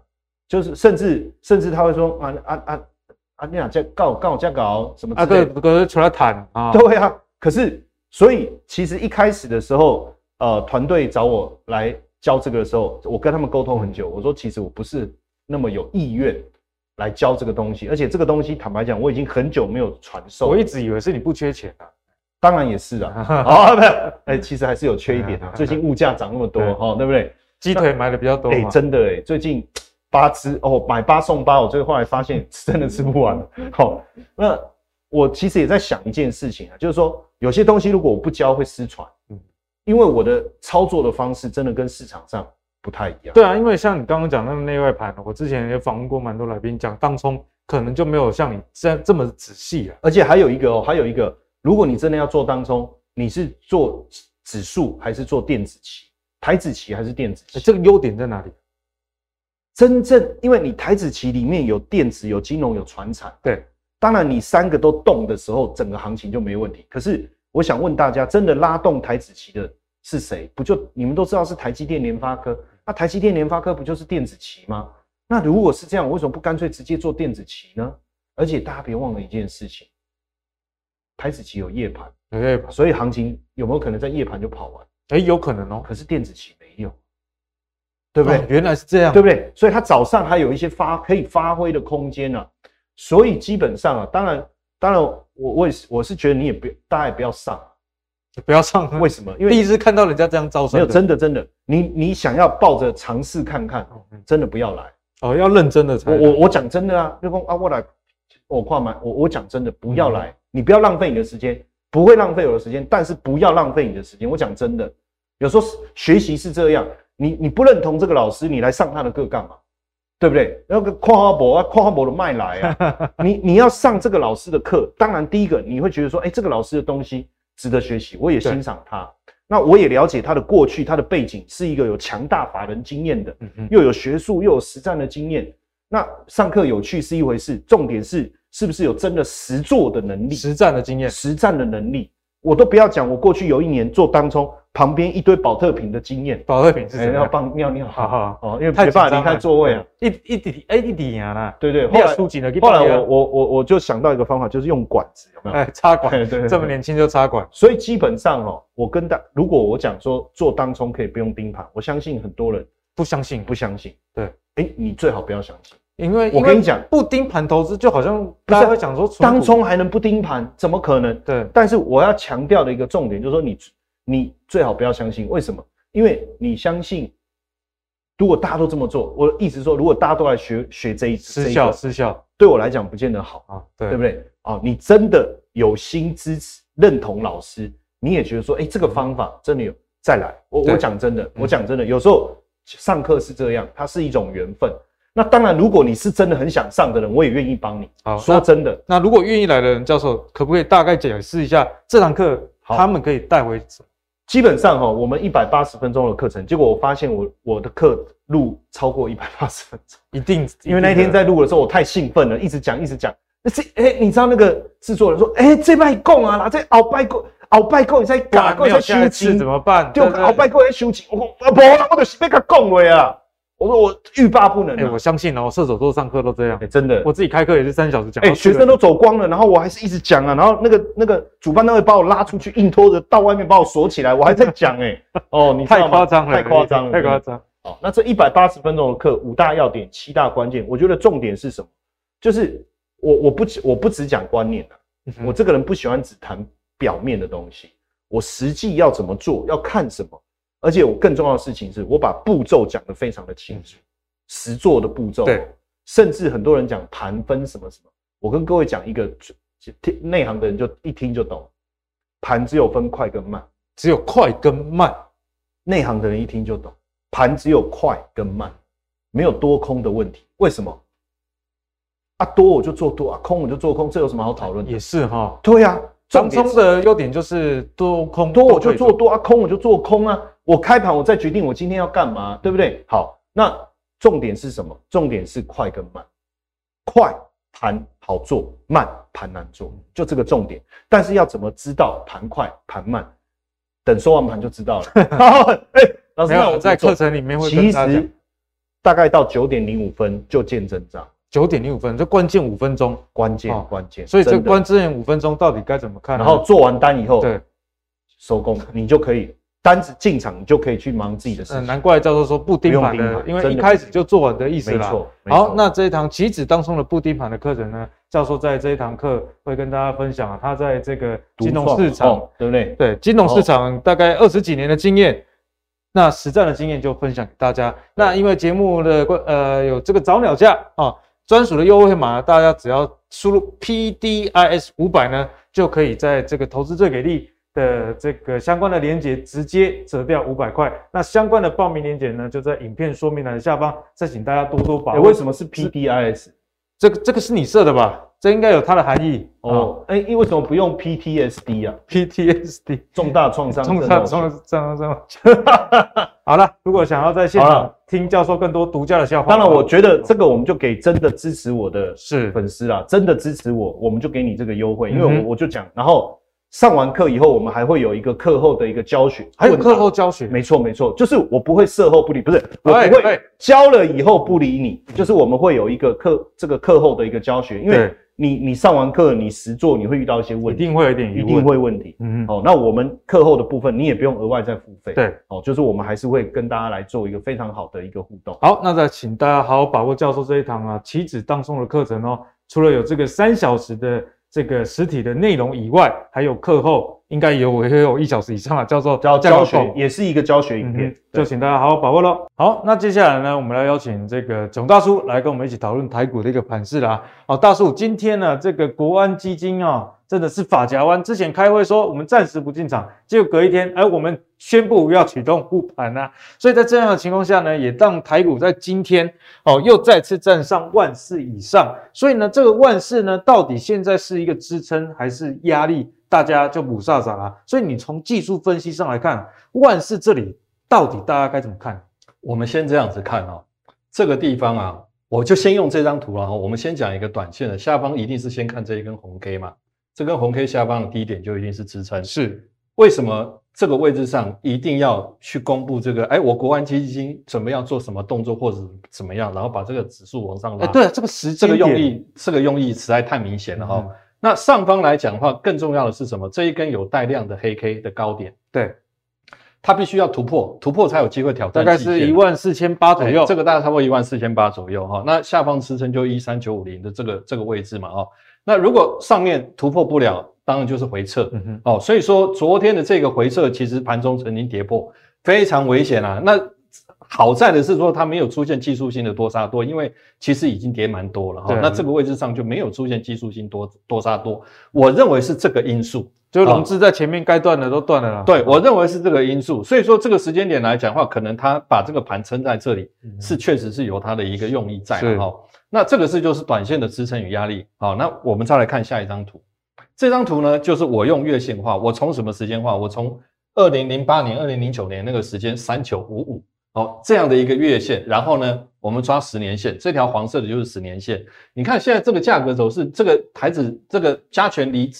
就是甚至甚至他会说，啊啊啊啊，你俩在告告在搞什么？啊，对，可是出来谈啊，对啊，可是所以其实一开始的时候。呃，团队找我来教这个的时候，我跟他们沟通很久。我说，其实我不是那么有意愿来教这个东西，而且这个东西坦白讲，我已经很久没有传授。我一直以为是你不缺钱啊，当然也是啊。啊，不是，哎，其实还是有缺一点啊。最近物价涨那么多，哈，对不对？鸡腿买的比较多。哎，真的哎，最近八只哦，买八送八，我最后后来发现真的吃不完。好，那我其实也在想一件事情啊，就是说有些东西如果我不教会失传。因为我的操作的方式真的跟市场上不太一样。对啊，因为像你刚刚讲那个内外盘，我之前也访问过蛮多来宾，讲当冲可能就没有像你这这么仔细啊。而且还有一个哦，还有一个，如果你真的要做当冲，你是做指数还是做电子期？台子期还是电子期？这个优点在哪里？真正因为你台子期里面有电子、有金融、有传产，对，当然你三个都动的时候，整个行情就没问题。可是我想问大家，真的拉动台子期的是谁？不就你们都知道是台积电、联发科？那台积电、联发科不就是电子期吗？那如果是这样，为什么不干脆直接做电子期呢？而且大家别忘了一件事情，台子期有夜盘，有夜盘，所以行情有没有可能在夜盘就跑完？哎，有可能哦。可是电子期没有。对不对？原来是这样，对不对？所以它早上还有一些发可以发挥的空间呢、啊。所以基本上啊，当然，当然我，我我也是我是觉得你也不，大家也不要上，不要上。为什么？因为第一次看到人家这样招生，没有真的真的，你你想要抱着尝试看看，真的不要来哦，要认真的才。我我我讲真的啊，就说啊，我来，我跨买，我我讲真的，不要来，你不要浪费你的时间，不会浪费我的时间，但是不要浪费你的时间。我讲真的，有时候学习是这样。你你不认同这个老师，你来上他的课干嘛？对不对？那个括号博啊，跨号博的卖来啊，你你要上这个老师的课，当然第一个你会觉得说，哎，这个老师的东西值得学习，我也欣赏他。那我也了解他的过去，他的背景是一个有强大法人经验的，又有学术又有实战的经验。那上课有趣是一回事，重点是是不是有真的实做的能力，实战的经验，实战的能力。我都不要讲，我过去有一年做当冲，旁边一堆保特瓶的经验。保特瓶是什么？要帮尿尿。好好哦，因为没办法离开座位啊。一一滴哎一滴呀啦。对对。后来后来我我我我就想到一个方法，就是用管子，有没有？哎，插管。对，这么年轻就插管。所以基本上哦，我跟大，如果我讲说做当冲可以不用盯盘，我相信很多人不相信，不相信。对，哎，你最好不要相信。因为我跟你讲，不盯盘投资就好像大家会讲说，当冲还能不盯盘？怎么可能？对。但是我要强调的一个重点就是说，你你最好不要相信。为什么？因为你相信，如果大家都这么做，我的意思是说，如果大家都来学学这一次失效失效，对我来讲不见得好啊，对，对不对？啊，你真的有心支持认同老师，你也觉得说，哎，这个方法真的有，再来。我我讲真的，我讲真的，有时候上课是这样，它是一种缘分。那当然，如果你是真的很想上的人，我也愿意帮你。好，说真的，那，那如果愿意来的人，教授可不可以大概解释一下这堂课他们可以带回？基本上哈，我们一百八十分钟的课程，结果我发现我我的课录超过一百八十分钟，一定，因为那天在录的时候我太兴奋了，一直讲一直讲。那这哎，你知道那个制作人说，哎，这拜供啊，这鳌拜供，鳌拜供，你在搞，没有下次怎么办？就鳌拜供在修剪，我我不，我就是被他供了呀。我说我欲罢不能、啊，哎、欸，我相信哦，射手座上课都这样，哎、欸，真的，我自己开课也是三小时讲，哎、欸，学生都走光了，然后我还是一直讲啊，然后那个那个主办单位把我拉出去，硬拖着到外面把我锁起来，我还在讲，哎，哦，你太夸张了，太夸张了，太夸张。好，那这一百八十分钟的课，五大要点，七大关键，我觉得重点是什么？就是我我不我不只讲观念啊，嗯、我这个人不喜欢只谈表面的东西，我实际要怎么做，要看什么，而且我更重要的事情是我把步骤讲得非常的清楚。实做的步骤，对，甚至很多人讲盘分什么什么，我跟各位讲一个，内行的人就一听就懂，盘只有分快跟慢，只有快跟慢，内行的人一听就懂，盘只有快跟慢，没有多空的问题，为什么？啊多我就做多啊，空我就做空，这有什么好讨论的？也是哈，对呀、啊，当中的优点就是多空多我就做多啊，空我就做空啊，我开盘我再决定我今天要干嘛，对不对？好，那。重点是什么？重点是快跟慢，快盘好做，慢盘难做，就这个重点。但是要怎么知道盘快盘慢？等收完盘就知道了。哎、欸，老师，那我在课程里面会其实大概到九点零五分就见真章。九点零五分，这关键五分钟，关键关键。所以这关键五分钟到底该怎么看？然后做完单以后，对，收工，你就可以。单子进场，你就可以去忙自己的事情。嗯，难怪教授说不盯盘的，因为一开始就做完的意思啦。没错。好，那这一堂棋子当中的不盯盘的课程呢，教授在这一堂课会跟大家分享啊，他在这个金融市场，对不对？对，金融市场大概二十几年的经验，那实战的经验就分享给大家。那因为节目的关呃有这个早鸟价啊，专属的优惠码，大家只要输入 PDIS 五百呢，就可以在这个投资最给力。的这个相关的连接直接折掉五百块，那相关的报名连接呢，就在影片说明栏的下方，再请大家多多把握。为什么是 PDIS？这个这个是你设的吧？这应该有它的含义哦。哎，因为什么不用 PTSD 啊？PTSD 重大创伤，重大创伤，重大创伤。好了，如果想要在现场听教授更多独家的笑话，当然我觉得这个我们就给真的支持我的是粉丝啦，真的支持我，我们就给你这个优惠，因为我我就讲，然后。上完课以后，我们还会有一个课后的一个教学，还有课后教学，没错没错，就是我不会事后不理，不是我不会教了以后不理你，就是我们会有一个课这个课后的一个教学，因为你你上完课你实做你会遇到一些问题，一定会有点一定会问题，嗯嗯，哦，那我们课后的部分你也不用额外再付费，对，哦，就是我们还是会跟大家来做一个非常好的一个互动。好，那再请大家好好把握教授这一堂啊棋子当中的课程哦，除了有这个三小时的。这个实体的内容以外，还有课后应该有也有一小时以上啊，叫做教教学，也是一个教学影片，嗯、就请大家好好把握喽。好，那接下来呢，我们来邀请这个囧大叔来跟我们一起讨论台股的一个盘势啦。好，大叔，今天呢，这个国安基金啊。真的是法夹弯。之前开会说我们暂时不进场，结果隔一天，哎，我们宣布要启动护盘啊。所以在这样的情况下呢，也让台股在今天哦又再次站上万四以上。所以呢，这个万四呢，到底现在是一个支撑还是压力？大家就不傻傻了。所以你从技术分析上来看，万四这里到底大家该怎么看？我们先这样子看哦，这个地方啊，我就先用这张图了哈。我们先讲一个短线的下方，一定是先看这一根红 K 嘛。这根红 K 下方的低点就一定是支撑，是为什么这个位置上一定要去公布这个？哎，我国安基金准备要做什么动作或者怎么样，然后把这个指数往上拉？哎，对，这个时这个用意，这个用意实在太明显了哈。嗯、那上方来讲的话，更重要的是什么？这一根有带量的黑 K 的高点，对，它必须要突破，突破才有机会挑战，大概是一万四千八左右，这个大概差不多一万四千八左右哈。那下方支撑就一三九五零的这个这个位置嘛哈。那如果上面突破不了，当然就是回撤，嗯哼，哦，所以说昨天的这个回撤，其实盘中曾经跌破，非常危险啊。那好在的是说它没有出现技术性的多杀多，因为其实已经跌蛮多了哈。对那这个位置上就没有出现技术性多多杀多，我认为是这个因素，就融资在前面该断的都断了啦。对，我认为是这个因素。所以说这个时间点来讲的话，可能它把这个盘撑在这里，是确实是有它的一个用意在哈。那这个是就是短线的支撑与压力。好，那我们再来看下一张图。这张图呢，就是我用月线画，我从什么时间画？我从二零零八年、二零零九年那个时间三九五五，哦，这样的一个月线，然后呢，我们抓十年线，这条黄色的就是十年线。你看现在这个价格走势，这个台子这个加权离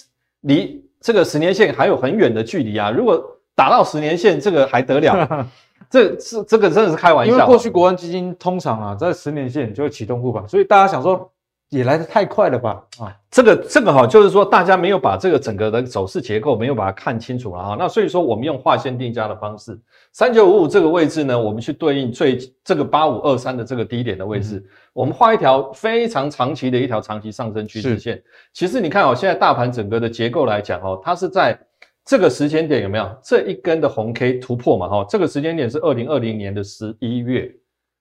离这个十年线还有很远的距离啊！如果打到十年线，这个还得了？这是这个真的是开玩笑。因为过去国安基金通常啊，在十年线就会启动护盘，所以大家想说。也来得太快了吧？啊，这个这个哈，就是说大家没有把这个整个的走势结构没有把它看清楚了啊。那所以说我们用划线定价的方式，三九五五这个位置呢，我们去对应最这个八五二三的这个低点的位置，嗯、我们画一条非常长期的一条长期上升趋势线。其实你看哦，现在大盘整个的结构来讲哦，它是在这个时间点有没有这一根的红 K 突破嘛？哈，这个时间点是二零二零年的十一月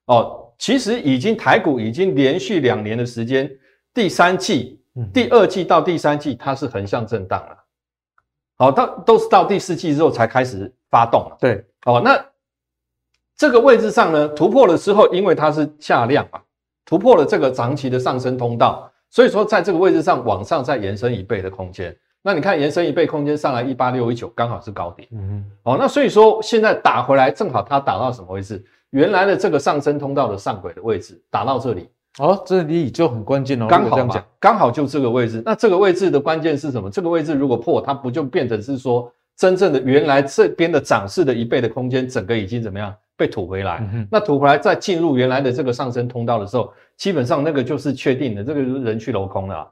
哦。其实已经台股已经连续两年的时间，第三季、第二季到第三季它是横向震荡了，好，到都是到第四季之后才开始发动了。对，哦，那这个位置上呢，突破了之后，因为它是下量嘛，突破了这个长期的上升通道，所以说在这个位置上往上再延伸一倍的空间。那你看延伸一倍空间上来一八六一九，刚好是高点。嗯嗯，哦，那所以说现在打回来，正好它打到什么位置？原来的这个上升通道的上轨的位置打到这里，哦，这里就很关键哦。刚好嘛，刚好就这个位置。那这个位置的关键是什么？这个位置如果破，它不就变成是说真正的原来这边的涨势的一倍的空间，整个已经怎么样被吐回来？嗯、那吐回来再进入原来的这个上升通道的时候，基本上那个就是确定的，这个就是人去楼空了啊。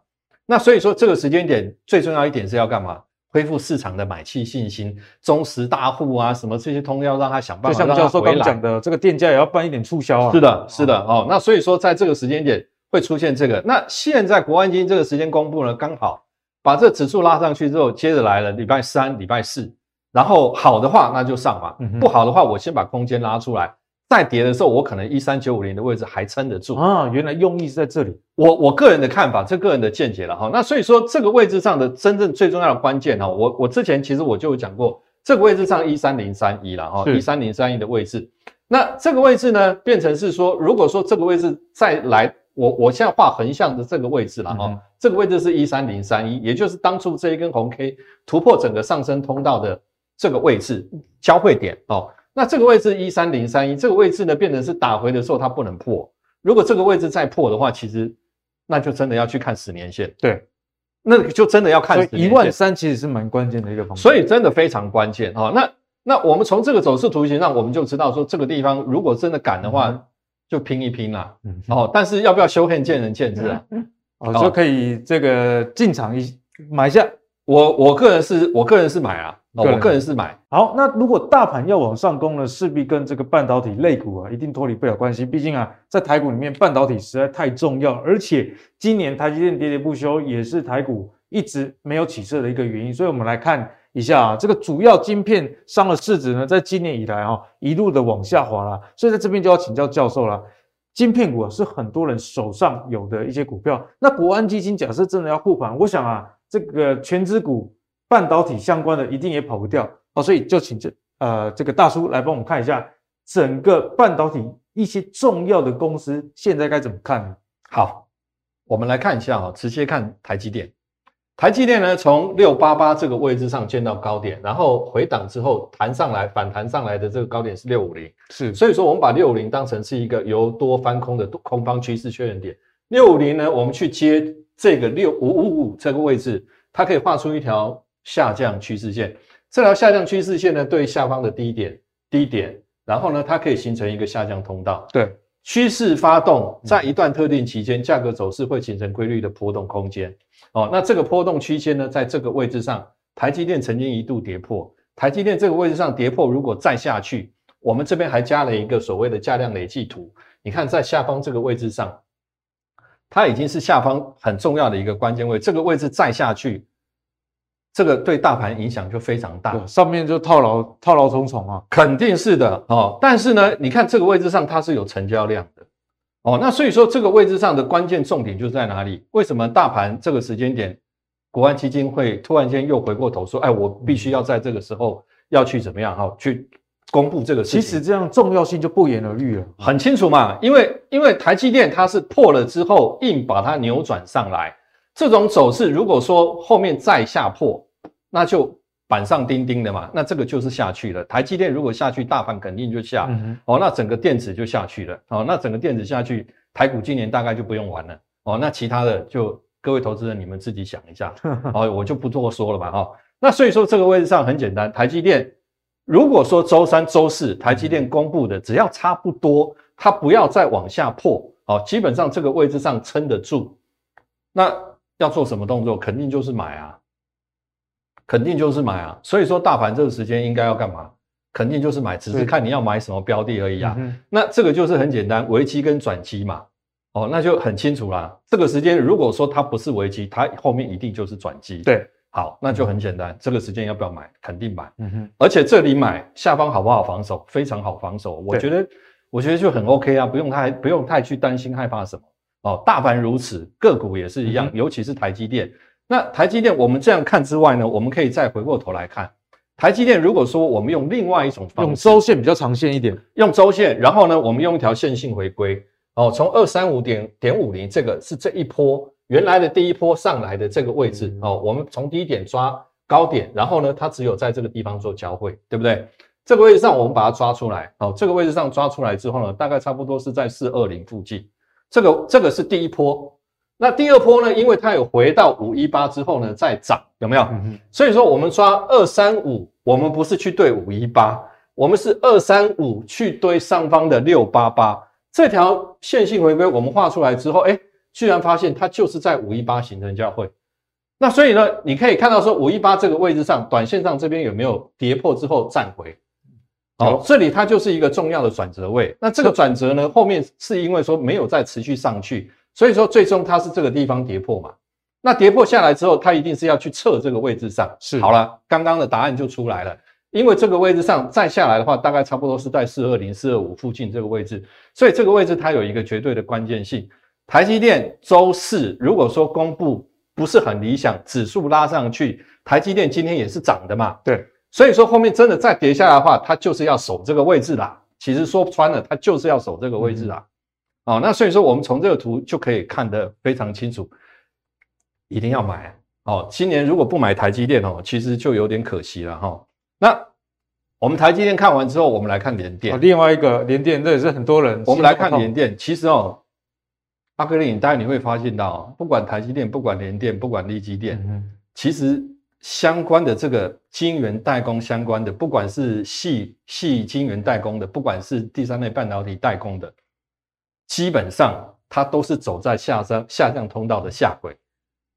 那所以说这个时间点最重要一点是要干嘛？恢复市场的买气信心，中实大户啊，什么这些通要让他想办法。就像教授刚讲的，这个店家也要办一点促销啊。是的，是的，哦，那所以说在这个时间点会出现这个。那现在国安基金这个时间公布呢，刚好把这指数拉上去之后，接着来了礼拜三、礼拜四，然后好的话那就上嘛，嗯、不好的话我先把空间拉出来。再跌的时候，我可能一三九五零的位置还撑得住啊！原来用意是在这里。我我个人的看法，这个人的见解了哈。那所以说，这个位置上的真正最重要的关键哈，我我之前其实我就有讲过，这个位置上一三零三一了哈，一三零三一的位置。那这个位置呢，变成是说，如果说这个位置再来我我现在画横向的这个位置了哈，嗯、这个位置是一三零三一，也就是当初这一根红 K 突破整个上升通道的这个位置交汇点哦。那这个位置一三零三一，这个位置呢变成是打回的时候它不能破，如果这个位置再破的话，其实那就真的要去看十年线。对。那就真的要看一万三，其实是蛮关键的一个方向，所以真的非常关键哈。那那我们从这个走势图形上，我们就知道说这个地方如果真的敢的话，就拼一拼啦。嗯，哦，但是要不要修汉见仁见智啊。哦，就可以这个进场一买下。我我个人是我个人是买啊。哦、我个人是买好，那如果大盘要往上攻呢，势必跟这个半导体类股啊，一定脱离不了关系。毕竟啊，在台股里面，半导体实在太重要，而且今年台积电喋喋不休，也是台股一直没有起色的一个原因。所以，我们来看一下啊，这个主要晶片商的市值呢，在今年以来哈、啊，一路的往下滑了。所以，在这边就要请教教授了，晶片股啊，是很多人手上有的一些股票。那国安基金假设真的要护盘，我想啊，这个全资股。半导体相关的一定也跑不掉哦，所以就请这呃这个大叔来帮我们看一下整个半导体一些重要的公司现在该怎么看呢？好，我们来看一下啊，直接看台积电。台积电呢，从六八八这个位置上见到高点，然后回档之后弹上来，反弹上来的这个高点是六五零，是，所以说我们把六五零当成是一个由多翻空的空方趋势确认点。六五零呢，我们去接这个六五五五这个位置，它可以画出一条。下降趋势线，这条下降趋势线呢，对下方的低点，低点，然后呢，它可以形成一个下降通道。对，趋势发动，在一段特定期间，价格走势会形成规律的波动空间。哦，那这个波动区间呢，在这个位置上，台积电曾经一度跌破，台积电这个位置上跌破，如果再下去，我们这边还加了一个所谓的价量累计图。你看，在下方这个位置上，它已经是下方很重要的一个关键位，这个位置再下去。这个对大盘影响就非常大，上面就套牢套牢重重啊，肯定是的哦。但是呢，你看这个位置上它是有成交量的哦，那所以说这个位置上的关键重点就在哪里？为什么大盘这个时间点，国安基金会突然间又回过头说，哎，我必须要在这个时候要去怎么样哈，去公布这个事情。其实这样重要性就不言而喻了，很清楚嘛，因为因为台积电它是破了之后硬把它扭转上来。这种走势，如果说后面再下破，那就板上钉钉的嘛。那这个就是下去了。台积电如果下去，大盘肯定就下。嗯、哦，那整个电子就下去了。哦，那整个电子下去，台股今年大概就不用玩了。哦，那其他的就各位投资人你们自己想一下。哦，我就不多说了吧。哈、哦，那所以说这个位置上很简单，台积电如果说周三、周四台积电公布的只要差不多，它不要再往下破，哦，基本上这个位置上撑得住，那。要做什么动作？肯定就是买啊，肯定就是买啊。所以说，大盘这个时间应该要干嘛？肯定就是买，只是看你要买什么标的而已啊。那这个就是很简单，危机跟转机嘛。哦，那就很清楚啦。这个时间如果说它不是危机，它后面一定就是转机。对，好，那就很简单。这个时间要不要买？肯定买。嗯哼。而且这里买下方好不好防守？非常好防守。我觉得，我觉得就很 OK 啊，不用太不用太去担心害怕什么。哦，大盘如此，个股也是一样，尤其是台积电。那台积电，我们这样看之外呢，我们可以再回过头来看台积电。如果说我们用另外一种方式，用周线比较长线一点，用周线，然后呢，我们用一条线性回归。哦，从二三五点点五零，这个是这一波原来的第一波上来的这个位置。哦，我们从低点抓高点，然后呢，它只有在这个地方做交汇，对不对？这个位置上我们把它抓出来。哦，这个位置上抓出来之后呢，大概差不多是在四二零附近。这个这个是第一波，那第二波呢？因为它有回到五一八之后呢，再涨，有没有？所以说我们抓二三五，我们不是去对五一八，我们是二三五去堆上方的六八八这条线性回归，我们画出来之后，哎，居然发现它就是在五一八形成交汇。那所以呢，你可以看到说五一八这个位置上，短线上这边有没有跌破之后站回？好，这里它就是一个重要的转折位。那这个转折呢，后面是因为说没有再持续上去，所以说最终它是这个地方跌破嘛。那跌破下来之后，它一定是要去测这个位置上。是，好了，刚刚的答案就出来了。因为这个位置上再下来的话，大概差不多是在四二零、四二五附近这个位置，所以这个位置它有一个绝对的关键性。台积电周四如果说公布不是很理想，指数拉上去，台积电今天也是涨的嘛。对。所以说后面真的再跌下来的话，它就是要守这个位置啦。其实说穿了，它就是要守这个位置啦。哦，那所以说我们从这个图就可以看得非常清楚，一定要买哦。今年如果不买台积电哦，其实就有点可惜了哈、哦。那我们台积电看完之后，我们来看联电、哦。另外一个联电，这也是很多人。我们来看联电，其实哦，阿格力，大家你会发现到，不管台积电，不管联电，不管力积电，嗯、其实相关的这个晶圆代工相关的，不管是细细晶圆代工的，不管是第三类半导体代工的。基本上它都是走在下降下降通道的下轨，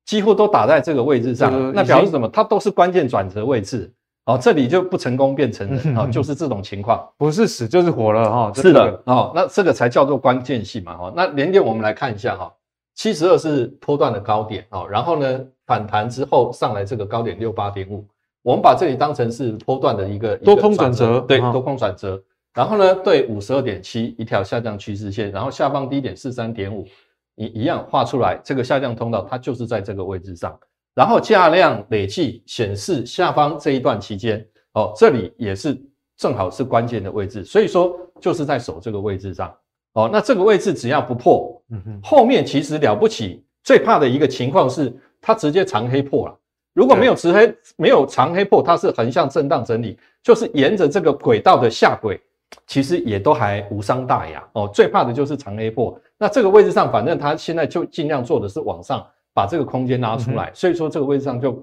几乎都打在这个位置上。那表示什么？它都是关键转折位置。哦，这里就不成功变成人 啊、哦，就是这种情况，不是死就是活了哈、哦。是的哦，那这个才叫做关键性嘛哈。那连电我们来看一下哈，七十二是波段的高点哦，然后呢反弹之后上来这个高点六八点五，我们把这里当成是波段的一个多空转折，对，多空转折。然后呢，对五十二点七一条下降趋势线，然后下方低点四三点五，一一样画出来，这个下降通道它就是在这个位置上。然后价量累计显示下方这一段期间，哦，这里也是正好是关键的位置，所以说就是在守这个位置上。哦，那这个位置只要不破，嗯哼，后面其实了不起，最怕的一个情况是它直接长黑破了。如果没有直黑，没有长黑破，它是横向震荡整理，就是沿着这个轨道的下轨。其实也都还无伤大雅哦，最怕的就是长黑破。那这个位置上，反正它现在就尽量做的是往上把这个空间拉出来，嗯、所以说这个位置上就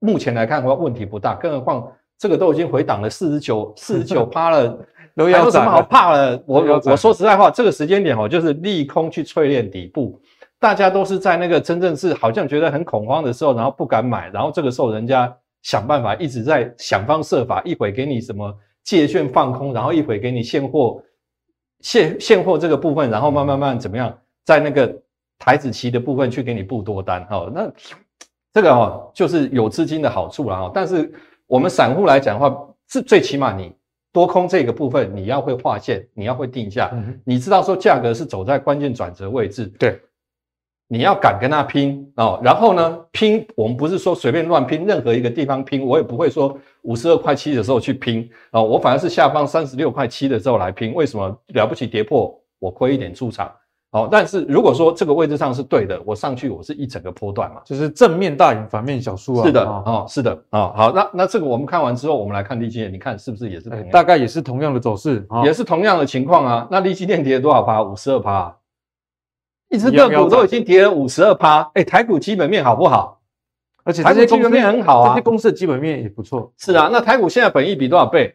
目前来看的话问题不大。更何况这个都已经回档了四十九四十九趴了，还有什么好怕的？我我我说实在话，这个时间点哦，就是利空去淬炼底部，大家都是在那个真正是好像觉得很恐慌的时候，然后不敢买，然后这个时候人家想办法一直在想方设法，一会给你什么。借券放空，然后一会给你现货，现现货这个部分，然后慢慢慢怎么样，在那个台子期的部分去给你布多单，哦，那这个哦就是有资金的好处了哈。但是我们散户来讲的话，是最起码你多空这个部分你要会划线，你要会定价，你知道说价格是走在关键转折位置，对。你要敢跟他拼哦，然后呢，拼我们不是说随便乱拼，任何一个地方拼，我也不会说五十二块七的时候去拼哦，我反而是下方三十六块七的时候来拼。为什么了不起跌破我亏一点出场哦？但是如果说这个位置上是对的，我上去我是一整个波段嘛，就是正面大赢，反面小输啊。是的哦，是的哦，好，那那这个我们看完之后，我们来看力积电，你看是不是也是同样、欸、大概也是同样的走势，哦、也是同样的情况啊？那力积电跌了多少趴？五十二趴。一只个股都已经跌了五十二趴，哎、欸，台股基本面好不好？而且台股基本面很好啊，这些公司的基本面也不错。是啊，那台股现在本益比多少倍？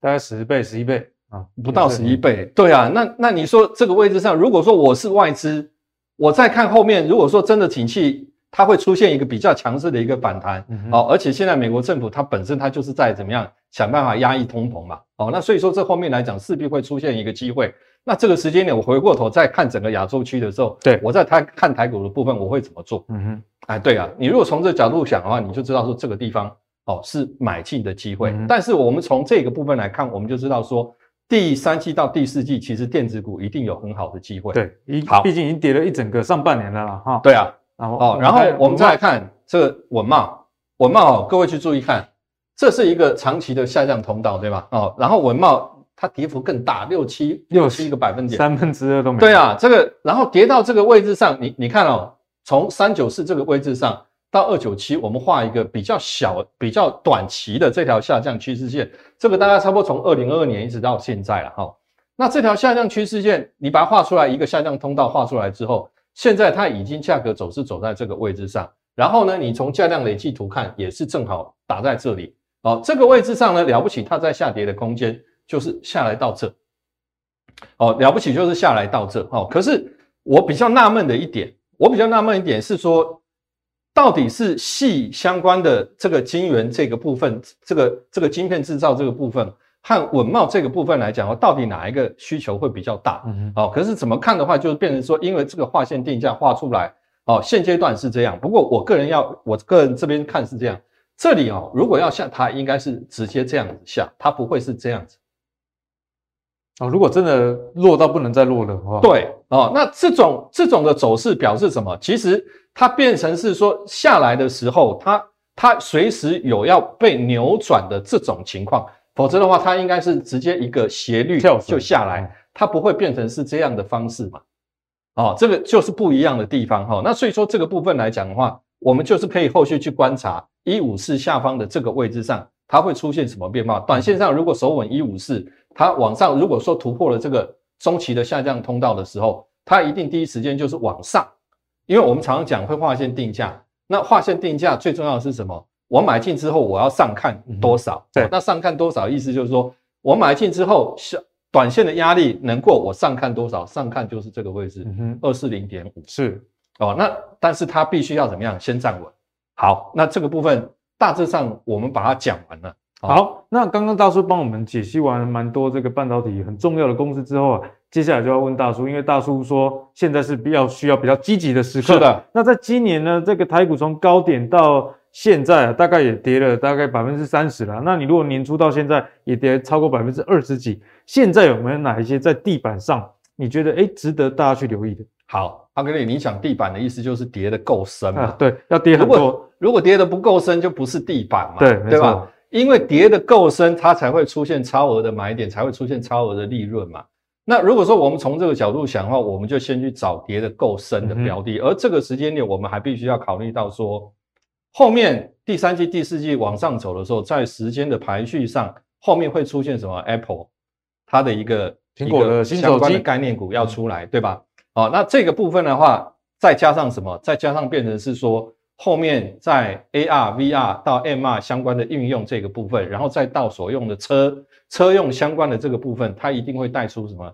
大概十倍、十一倍啊，不到十一倍。对啊，那那你说这个位置上，如果说我是外资，我再看后面，如果说真的景气，它会出现一个比较强势的一个反弹，嗯、哦，而且现在美国政府它本身它就是在怎么样想办法压抑通膨嘛，哦，那所以说这后面来讲势必会出现一个机会。那这个时间点，我回过头再看整个亚洲区的时候，对，我在台看台股的部分，我会怎么做？嗯哼，哎，对啊，你如果从这个角度想的话，你就知道说这个地方哦是买进的机会。嗯、但是我们从这个部分来看，我们就知道说第三季到第四季，其实电子股一定有很好的机会。对，好，毕竟已经跌了一整个上半年了啦哈。对啊，然后哦，然后我们再来看这个稳茂，稳茂哦，各位去注意看，这是一个长期的下降通道，对吧？哦，然后稳茂。它跌幅更大，六七六七个百分点，三分之二都没有。对啊，这个然后跌到这个位置上，你你看哦，从三九四这个位置上到二九七，我们画一个比较小、比较短期的这条下降趋势线，这个大概差不多从二零二二年一直到现在了哈。那这条下降趋势线，你把它画出来，一个下降通道画出来之后，现在它已经价格走势走在这个位置上，然后呢，你从价量累计图看，也是正好打在这里哦，这个位置上呢，了不起，它在下跌的空间。就是下来到这，哦，了不起，就是下来到这，哦。可是我比较纳闷的一点，我比较纳闷一点是说，到底是系相关的这个晶圆这个部分，这个这个晶片制造这个部分和稳茂这个部分来讲，到底哪一个需求会比较大？嗯，哦，可是怎么看的话，就是变成说，因为这个划线定价划出来，哦，现阶段是这样。不过我个人要，我个人这边看是这样，这里哦，如果要下，它应该是直接这样子下，它不会是这样子。哦，如果真的落到不能再落的话，对哦，那这种这种的走势表示什么？其实它变成是说下来的时候，它它随时有要被扭转的这种情况，否则的话，它应该是直接一个斜率就下来，它不会变成是这样的方式嘛。哦，这个就是不一样的地方哈、哦。那所以说这个部分来讲的话，我们就是可以后续去观察一五四下方的这个位置上，它会出现什么变化。短线上如果守稳一五四，它往上如果说突破了这个中期的下降通道的时候，它一定第一时间就是往上，因为我们常常讲会划线定价。那划线定价最重要的是什么？我买进之后我要上看多少？嗯、对，那上看多少意思就是说我买进之后，小短线的压力能过我上看多少？上看就是这个位置，二四零点五是哦。那但是它必须要怎么样？先站稳。好，那这个部分大致上我们把它讲完了。好，那刚刚大叔帮我们解析完蛮多这个半导体很重要的公司之后啊，接下来就要问大叔，因为大叔说现在是比较需要比较积极的时刻。是的。那在今年呢，这个台股从高点到现在啊，大概也跌了大概百分之三十了。那你如果年初到现在也跌超过百分之二十几，现在有没有哪一些在地板上你觉得哎值得大家去留意的？好，阿格力，你讲地板的意思就是跌得够深嘛？啊，对，要跌很多。如果如果跌得不够深，就不是地板嘛？对，对吧？因为跌得够深，它才会出现超额的买点，才会出现超额的利润嘛。那如果说我们从这个角度想的话，我们就先去找跌的够深的标的，嗯、而这个时间点我们还必须要考虑到说，后面第三季、第四季往上走的时候，在时间的排序上，后面会出现什么？Apple 它的一个苹果的新手机相关的概念股要出来，对吧？好，那这个部分的话，再加上什么？再加上变成是说。后面在 AR、VR 到 MR 相关的运用这个部分，然后再到所用的车车用相关的这个部分，它一定会带出什么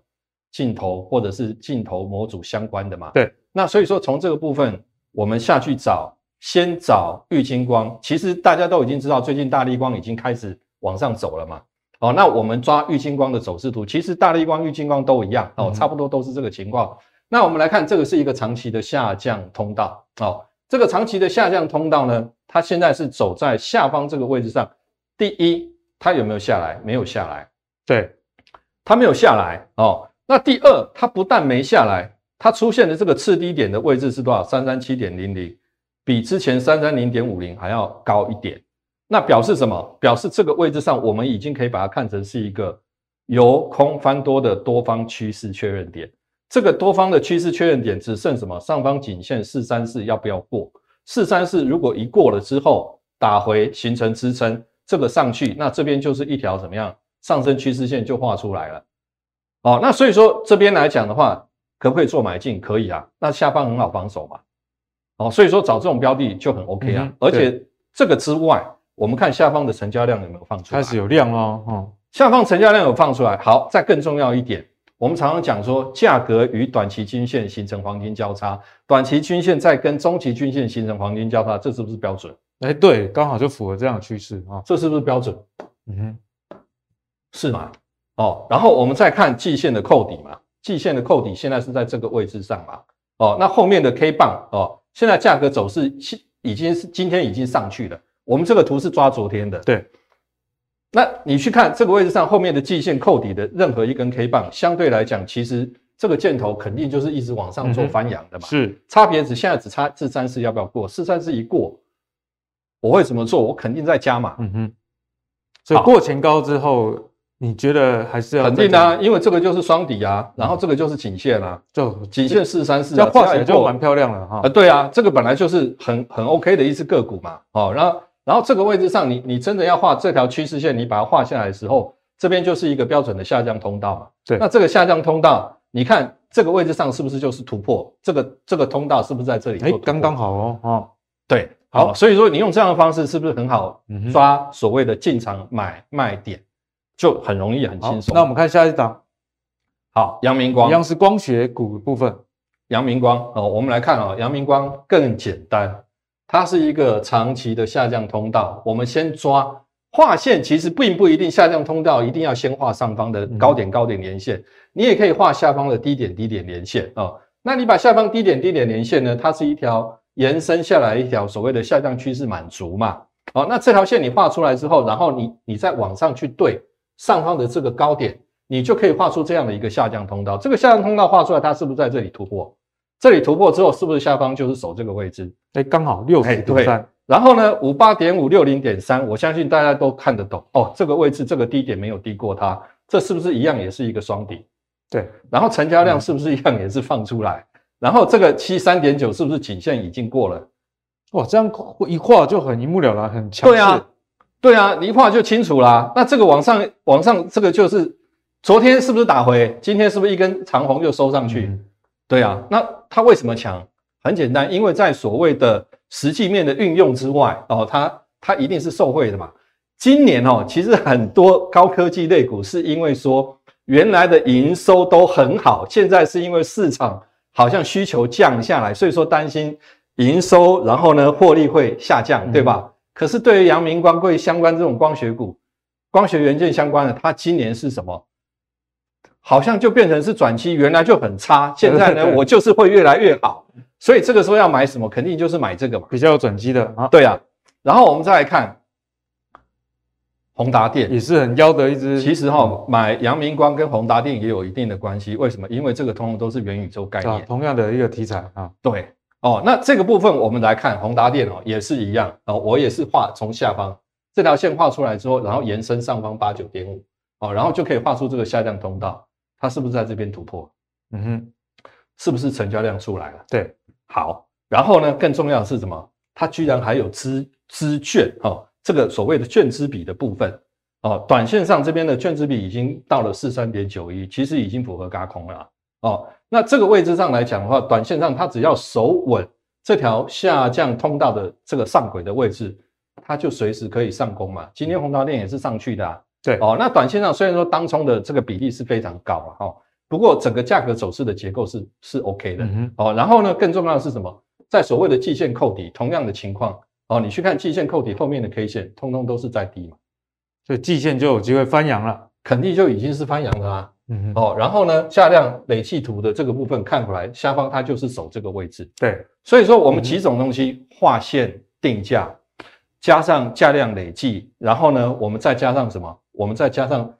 镜头或者是镜头模组相关的嘛？对。那所以说从这个部分我们下去找，先找玉金光。其实大家都已经知道，最近大立光已经开始往上走了嘛。哦，那我们抓玉金光的走势图，其实大立光、玉金光都一样哦，差不多都是这个情况。嗯、那我们来看，这个是一个长期的下降通道哦。这个长期的下降通道呢，它现在是走在下方这个位置上。第一，它有没有下来？没有下来。对，它没有下来哦。那第二，它不但没下来，它出现的这个次低点的位置是多少？三三七点零零，比之前三三零点五零还要高一点。那表示什么？表示这个位置上，我们已经可以把它看成是一个由空翻多的多方趋势确认点。这个多方的趋势确认点只剩什么？上方颈线四三四要不要过？四三四如果一过了之后打回形成支撑，这个上去，那这边就是一条怎么样上升趋势线就画出来了。哦，那所以说这边来讲的话，可不可以做买进？可以啊。那下方很好防守嘛。哦，所以说找这种标的就很 OK 啊。嗯、而且这个之外，我们看下方的成交量有没有放出来？开始有量哦。哦，下方成交量有放出来。好，再更重要一点。我们常常讲说，价格与短期均线形成黄金交叉，短期均线再跟中期均线形成黄金交叉，这是不是标准？哎，对，刚好就符合这样的趋势啊，这是不是标准？嗯哼，是吗？哦，然后我们再看季线的扣底嘛，季线的扣底现在是在这个位置上嘛，哦，那后面的 K 棒哦，现在价格走势已经是今天已经上去了，我们这个图是抓昨天的，对。那你去看这个位置上后面的季线扣底的任何一根 K 棒，相对来讲，其实这个箭头肯定就是一直往上做翻扬的嘛。是，差别只现在只差四三四要不要过？四三四一过，我会怎么做？我肯定在加码。嗯哼。所以过前高之后，你觉得还是要肯定啊？因为这个就是双底啊，然后这个就是颈线啊，就颈线四三四，这画起来就蛮漂亮了哈。啊，对啊，这个本来就是很很 OK 的一只个股嘛。哦，然后。然后这个位置上你，你你真的要画这条趋势线，你把它画下来的时候，这边就是一个标准的下降通道嘛。对，那这个下降通道，你看这个位置上是不是就是突破？这个这个通道是不是在这里？哎，刚刚好哦。哦，对，好，所以说你用这样的方式是不是很好抓所谓的进场买卖点，就很容易很轻松。那我们看下一档，好，阳明光，一样是光学股部分，阳明光哦，我们来看哦，阳明光更简单。它是一个长期的下降通道，我们先抓画线，其实并不一定下降通道一定要先画上方的高点高点连线，你也可以画下方的低点低点连线啊。那你把下方低点低点连线呢，它是一条延伸下来一条所谓的下降趋势满足嘛。哦，那这条线你画出来之后，然后你你再往上去对上方的这个高点，你就可以画出这样的一个下降通道。这个下降通道画出来，它是不是在这里突破？这里突破之后，是不是下方就是守这个位置？哎，刚好六十点三。然后呢，五八点五六零点三，我相信大家都看得懂哦。这个位置，这个低点没有低过它，这是不是一样也是一个双底？对。然后成交量是不是一样也是放出来？然后这个七三点九是不是颈线已经过了？哇，这样一画就很一目了然，很强势。对啊，对啊，你一画就清楚啦。那这个往上往上，这个就是昨天是不是打回？今天是不是一根长红就收上去？嗯、对啊，那它为什么强？很简单，因为在所谓的实际面的运用之外，哦，它它一定是受惠的嘛。今年哦，其实很多高科技类股是因为说原来的营收都很好，现在是因为市场好像需求降下来，所以说担心营收，然后呢获利会下降，对吧？嗯、可是对于阳明光贵相关这种光学股、光学元件相关的，它今年是什么？好像就变成是转机，原来就很差，现在呢我就是会越来越好，所以这个时候要买什么？肯定就是买这个嘛，比较有转机的啊。对啊，然后我们再来看。宏达电也是很妖的一只，其实哈、哦，买阳明光跟宏达电也有一定的关系。为什么？因为这个通通都是元宇宙概念，啊、同样的一个题材啊。对哦，那这个部分我们来看宏达电哦，也是一样哦。我也是画从下方这条线画出来之后，然后延伸上方八九点五哦，然后就可以画出这个下降通道。它是不是在这边突破？嗯哼，是不是成交量出来了？对，好。然后呢，更重要的是什么？它居然还有资资券哦。这个所谓的券资比的部分，哦，短线上这边的券资比已经到了四三点九一，其实已经符合轧空了，哦，那这个位置上来讲的话，短线上它只要守稳这条下降通道的这个上轨的位置，它就随时可以上攻嘛。今天红桃店也是上去的啊，对，哦，那短线上虽然说当冲的这个比例是非常高啊，哦，不过整个价格走势的结构是是 OK 的，嗯、哦，然后呢，更重要的是什么？在所谓的季线扣底，同样的情况。哦，你去看季线扣底后面的 K 线，通通都是在低嘛，所以季线就有机会翻阳了，肯定就已经是翻阳了啊。嗯哼，哦，然后呢，下量累计图的这个部分看回来，下方它就是守这个位置。对，所以说我们几种东西划线定价，加上价量累计，然后呢，我们再加上什么？我们再加上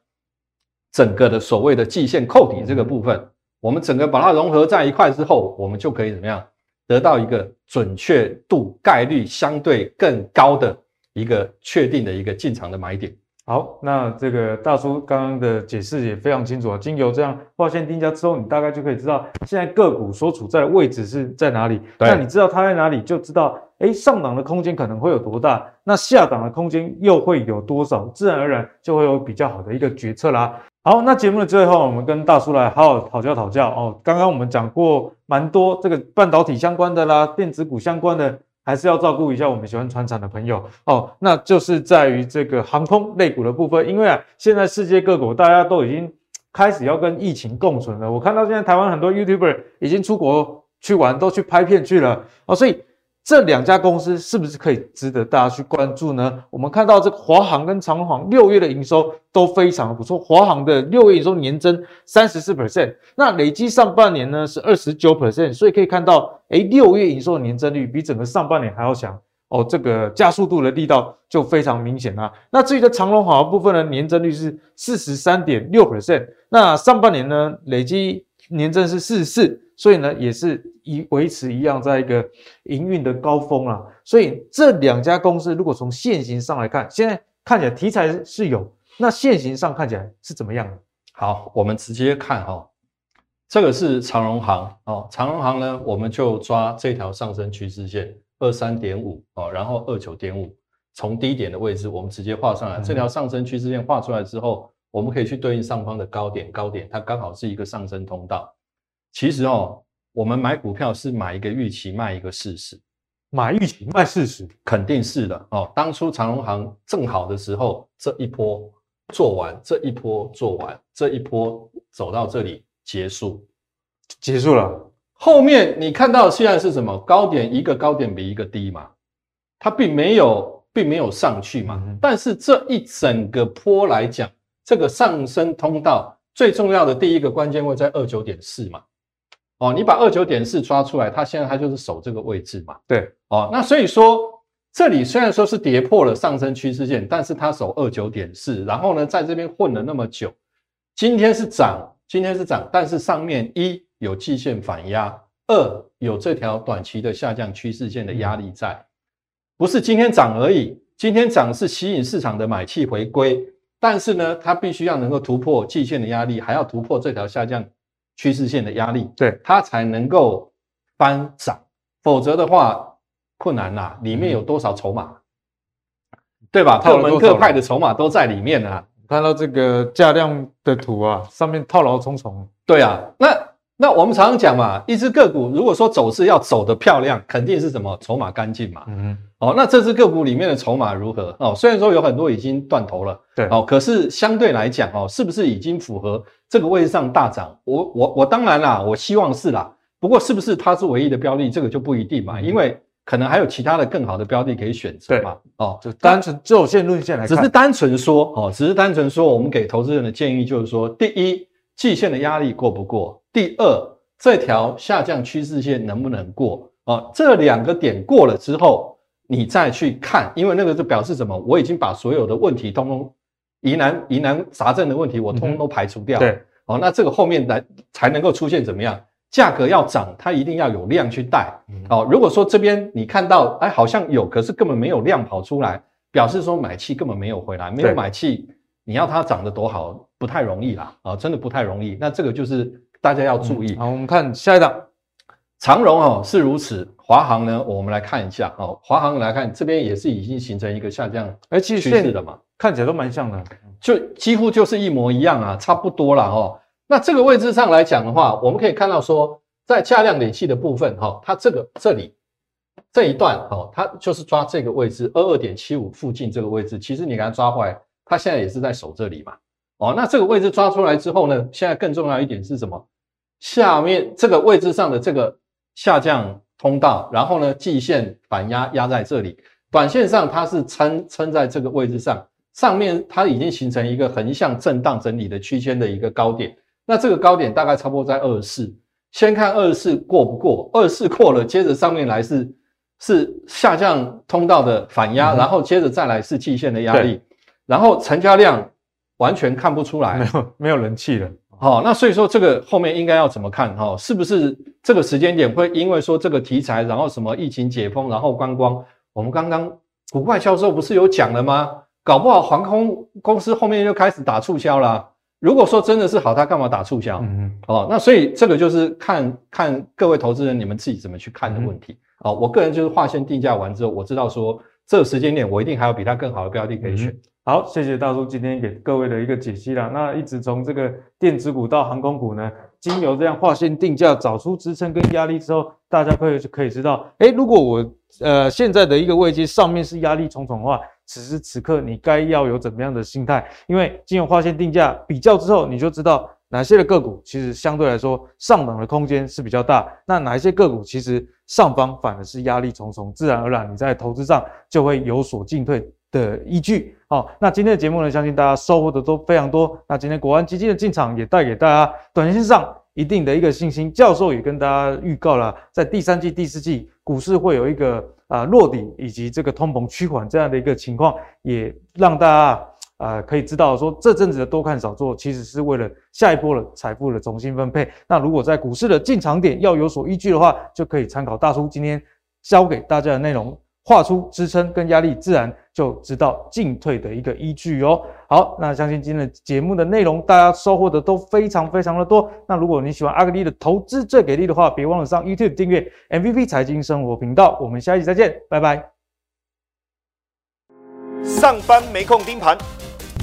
整个的所谓的季线扣底这个部分，我们整个把它融合在一块之后，我们就可以怎么样？得到一个准确度概率相对更高的一个确定的一个进场的买点。好，那这个大叔刚刚的解释也非常清楚啊。经由这样划线定价之后，你大概就可以知道现在个股所处在的位置是在哪里。对那你知道它在哪里，就知道诶上档的空间可能会有多大，那下档的空间又会有多少，自然而然就会有比较好的一个决策啦。好，那节目的最后，我们跟大叔来好好讨教讨教哦。刚刚我们讲过蛮多这个半导体相关的啦，电子股相关的，还是要照顾一下我们喜欢船产的朋友哦。那就是在于这个航空类股的部分，因为啊，现在世界各国大家都已经开始要跟疫情共存了。我看到现在台湾很多 YouTuber 已经出国去玩，都去拍片去了哦，所以。这两家公司是不是可以值得大家去关注呢？我们看到这个华航跟长荣航六月的营收都非常的不错，华航的六月营收年增三十四 percent，那累计上半年呢是二十九 percent，所以可以看到，诶，六月营收的年增率比整个上半年还要强哦，这个加速度的力道就非常明显啊。那至于的长荣航的部分呢，年增率是四十三点六 percent，那上半年呢累计年增是四十四。所以呢，也是以维持一样，在一个营运的高峰啊。所以这两家公司，如果从现行上来看，现在看起来题材是有，那现行上看起来是怎么样的？好，我们直接看哈、哦，这个是长荣行哦，长荣行呢，我们就抓这条上升趋势线二三点五哦，然后二九点五，从低点的位置我们直接画上来。嗯、这条上升趋势线画出来之后，我们可以去对应上方的高点，高点它刚好是一个上升通道。其实哦，我们买股票是买一个预期，卖一个事实。买预期，卖事实，肯定是的哦。当初长隆行正好的时候，这一波做完，这一波做完，这一波走到这里结束，结束了。后面你看到现在是什么？高点一个高点比一个低嘛，它并没有，并没有上去嘛。嗯、但是这一整个坡来讲，这个上升通道最重要的第一个关键位在二九点四嘛。哦，你把二九点四抓出来，它现在它就是守这个位置嘛。对，哦，那所以说这里虽然说是跌破了上升趋势线，但是它守二九点四，然后呢，在这边混了那么久，今天是涨，今天是涨，但是上面一有季线反压，二有这条短期的下降趋势线的压力在，不是今天涨而已，今天涨是吸引市场的买气回归，但是呢，它必须要能够突破季线的压力，还要突破这条下降。趋势线的压力，对，它才能够翻涨，否则的话困难呐。里面有多少筹码？对吧？各门各派的筹码都在里面啊。看到这个价量的图啊，上面套牢重重。对啊，那那我们常常讲嘛，一只个股如果说走势要走得漂亮，肯定是什么？筹码干净嘛。嗯。哦，那这只个股里面的筹码如何？哦，虽然说有很多已经断头了，对。哦，可是相对来讲，哦，是不是已经符合这个位置上大涨？我我我当然啦，我希望是啦。不过是不是它是唯一的标的，这个就不一定嘛，嗯、因为。可能还有其他的更好的标的可以选择嘛？哦，就单纯就线论线来看，只是单纯说哦，只是单纯说，我们给投资人的建议就是说，第一，季线的压力过不过？第二，这条下降趋势线能不能过？哦，这两个点过了之后，你再去看，因为那个就表示什么？我已经把所有的问题通通疑难疑难杂症的问题，我通通都排除掉了。对，哦，那这个后面来才能够出现怎么样？价格要涨，它一定要有量去带。哦，如果说这边你看到，哎，好像有，可是根本没有量跑出来，表示说买气根本没有回来，没有买气，你要它涨得多好，不太容易啦。啊，真的不太容易。那这个就是大家要注意。好，我们看下一档，长荣哦是如此，华航呢，我们来看一下。哦，华航来看这边也是已经形成一个下降趋势的嘛，看起来都蛮像的，就几乎就是一模一样啊，差不多了哦。那这个位置上来讲的话，我们可以看到说，在价量点气的部分，哈，它这个这里这一段，哦，它就是抓这个位置二二点七五附近这个位置。其实你给它抓回来，它现在也是在守这里嘛，哦，那这个位置抓出来之后呢，现在更重要一点是什么？下面这个位置上的这个下降通道，然后呢，季线反压压在这里，短线上它是撑撑在这个位置上，上面它已经形成一个横向震荡整理的区间的一个高点。那这个高点大概差不多在二十四，先看二十四过不过，二十四过了，接着上面来是是下降通道的反压，嗯、然后接着再来是季线的压力，然后成交量完全看不出来，没有没有人气了。好、哦，那所以说这个后面应该要怎么看？哈、哦，是不是这个时间点会因为说这个题材，然后什么疫情解封，然后观光？我们刚刚股怪教授不是有讲了吗？搞不好航空公司后面就开始打促销了。如果说真的是好，他干嘛打促销？嗯嗯，哦，那所以这个就是看看各位投资人你们自己怎么去看的问题。哦，我个人就是划线定价完之后，我知道说这个时间点我一定还有比它更好的标的可以选。好，谢谢大叔今天给各位的一个解析啦。那一直从这个电子股到航空股呢，经由这样划线定价找出支撑跟压力之后，大家可以就可以知道，诶，如果我呃现在的一个位阶上面是压力重重的话。此时此刻，你该要有怎么样的心态？因为经由划线定价比较之后，你就知道哪些的个股其实相对来说上涨的空间是比较大，那哪一些个股其实上方反而是压力重重，自然而然你在投资上就会有所进退的依据。好，那今天的节目呢，相信大家收获的都非常多。那今天国安基金的进场也带给大家短线上一定的一个信心。教授也跟大家预告了，在第三季、第四季股市会有一个。啊，落底以及这个通膨趋缓这样的一个情况，也让大家啊、可以知道说，这阵子的多看少做，其实是为了下一波的财富的重新分配。那如果在股市的进场点要有所依据的话，就可以参考大叔今天教给大家的内容。画出支撑跟压力，自然就知道进退的一个依据哦。好，那相信今天的节目的内容，大家收获的都非常非常的多。那如果你喜欢阿格力的投资最给力的话，别忘了上 YouTube 订阅 MVP 财经生活频道。我们下一期再见，拜拜。上班没空盯盘，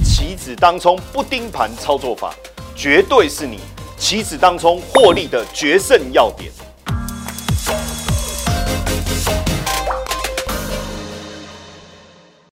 棋子当冲不盯盘操作法，绝对是你棋子当冲获利的决胜要点。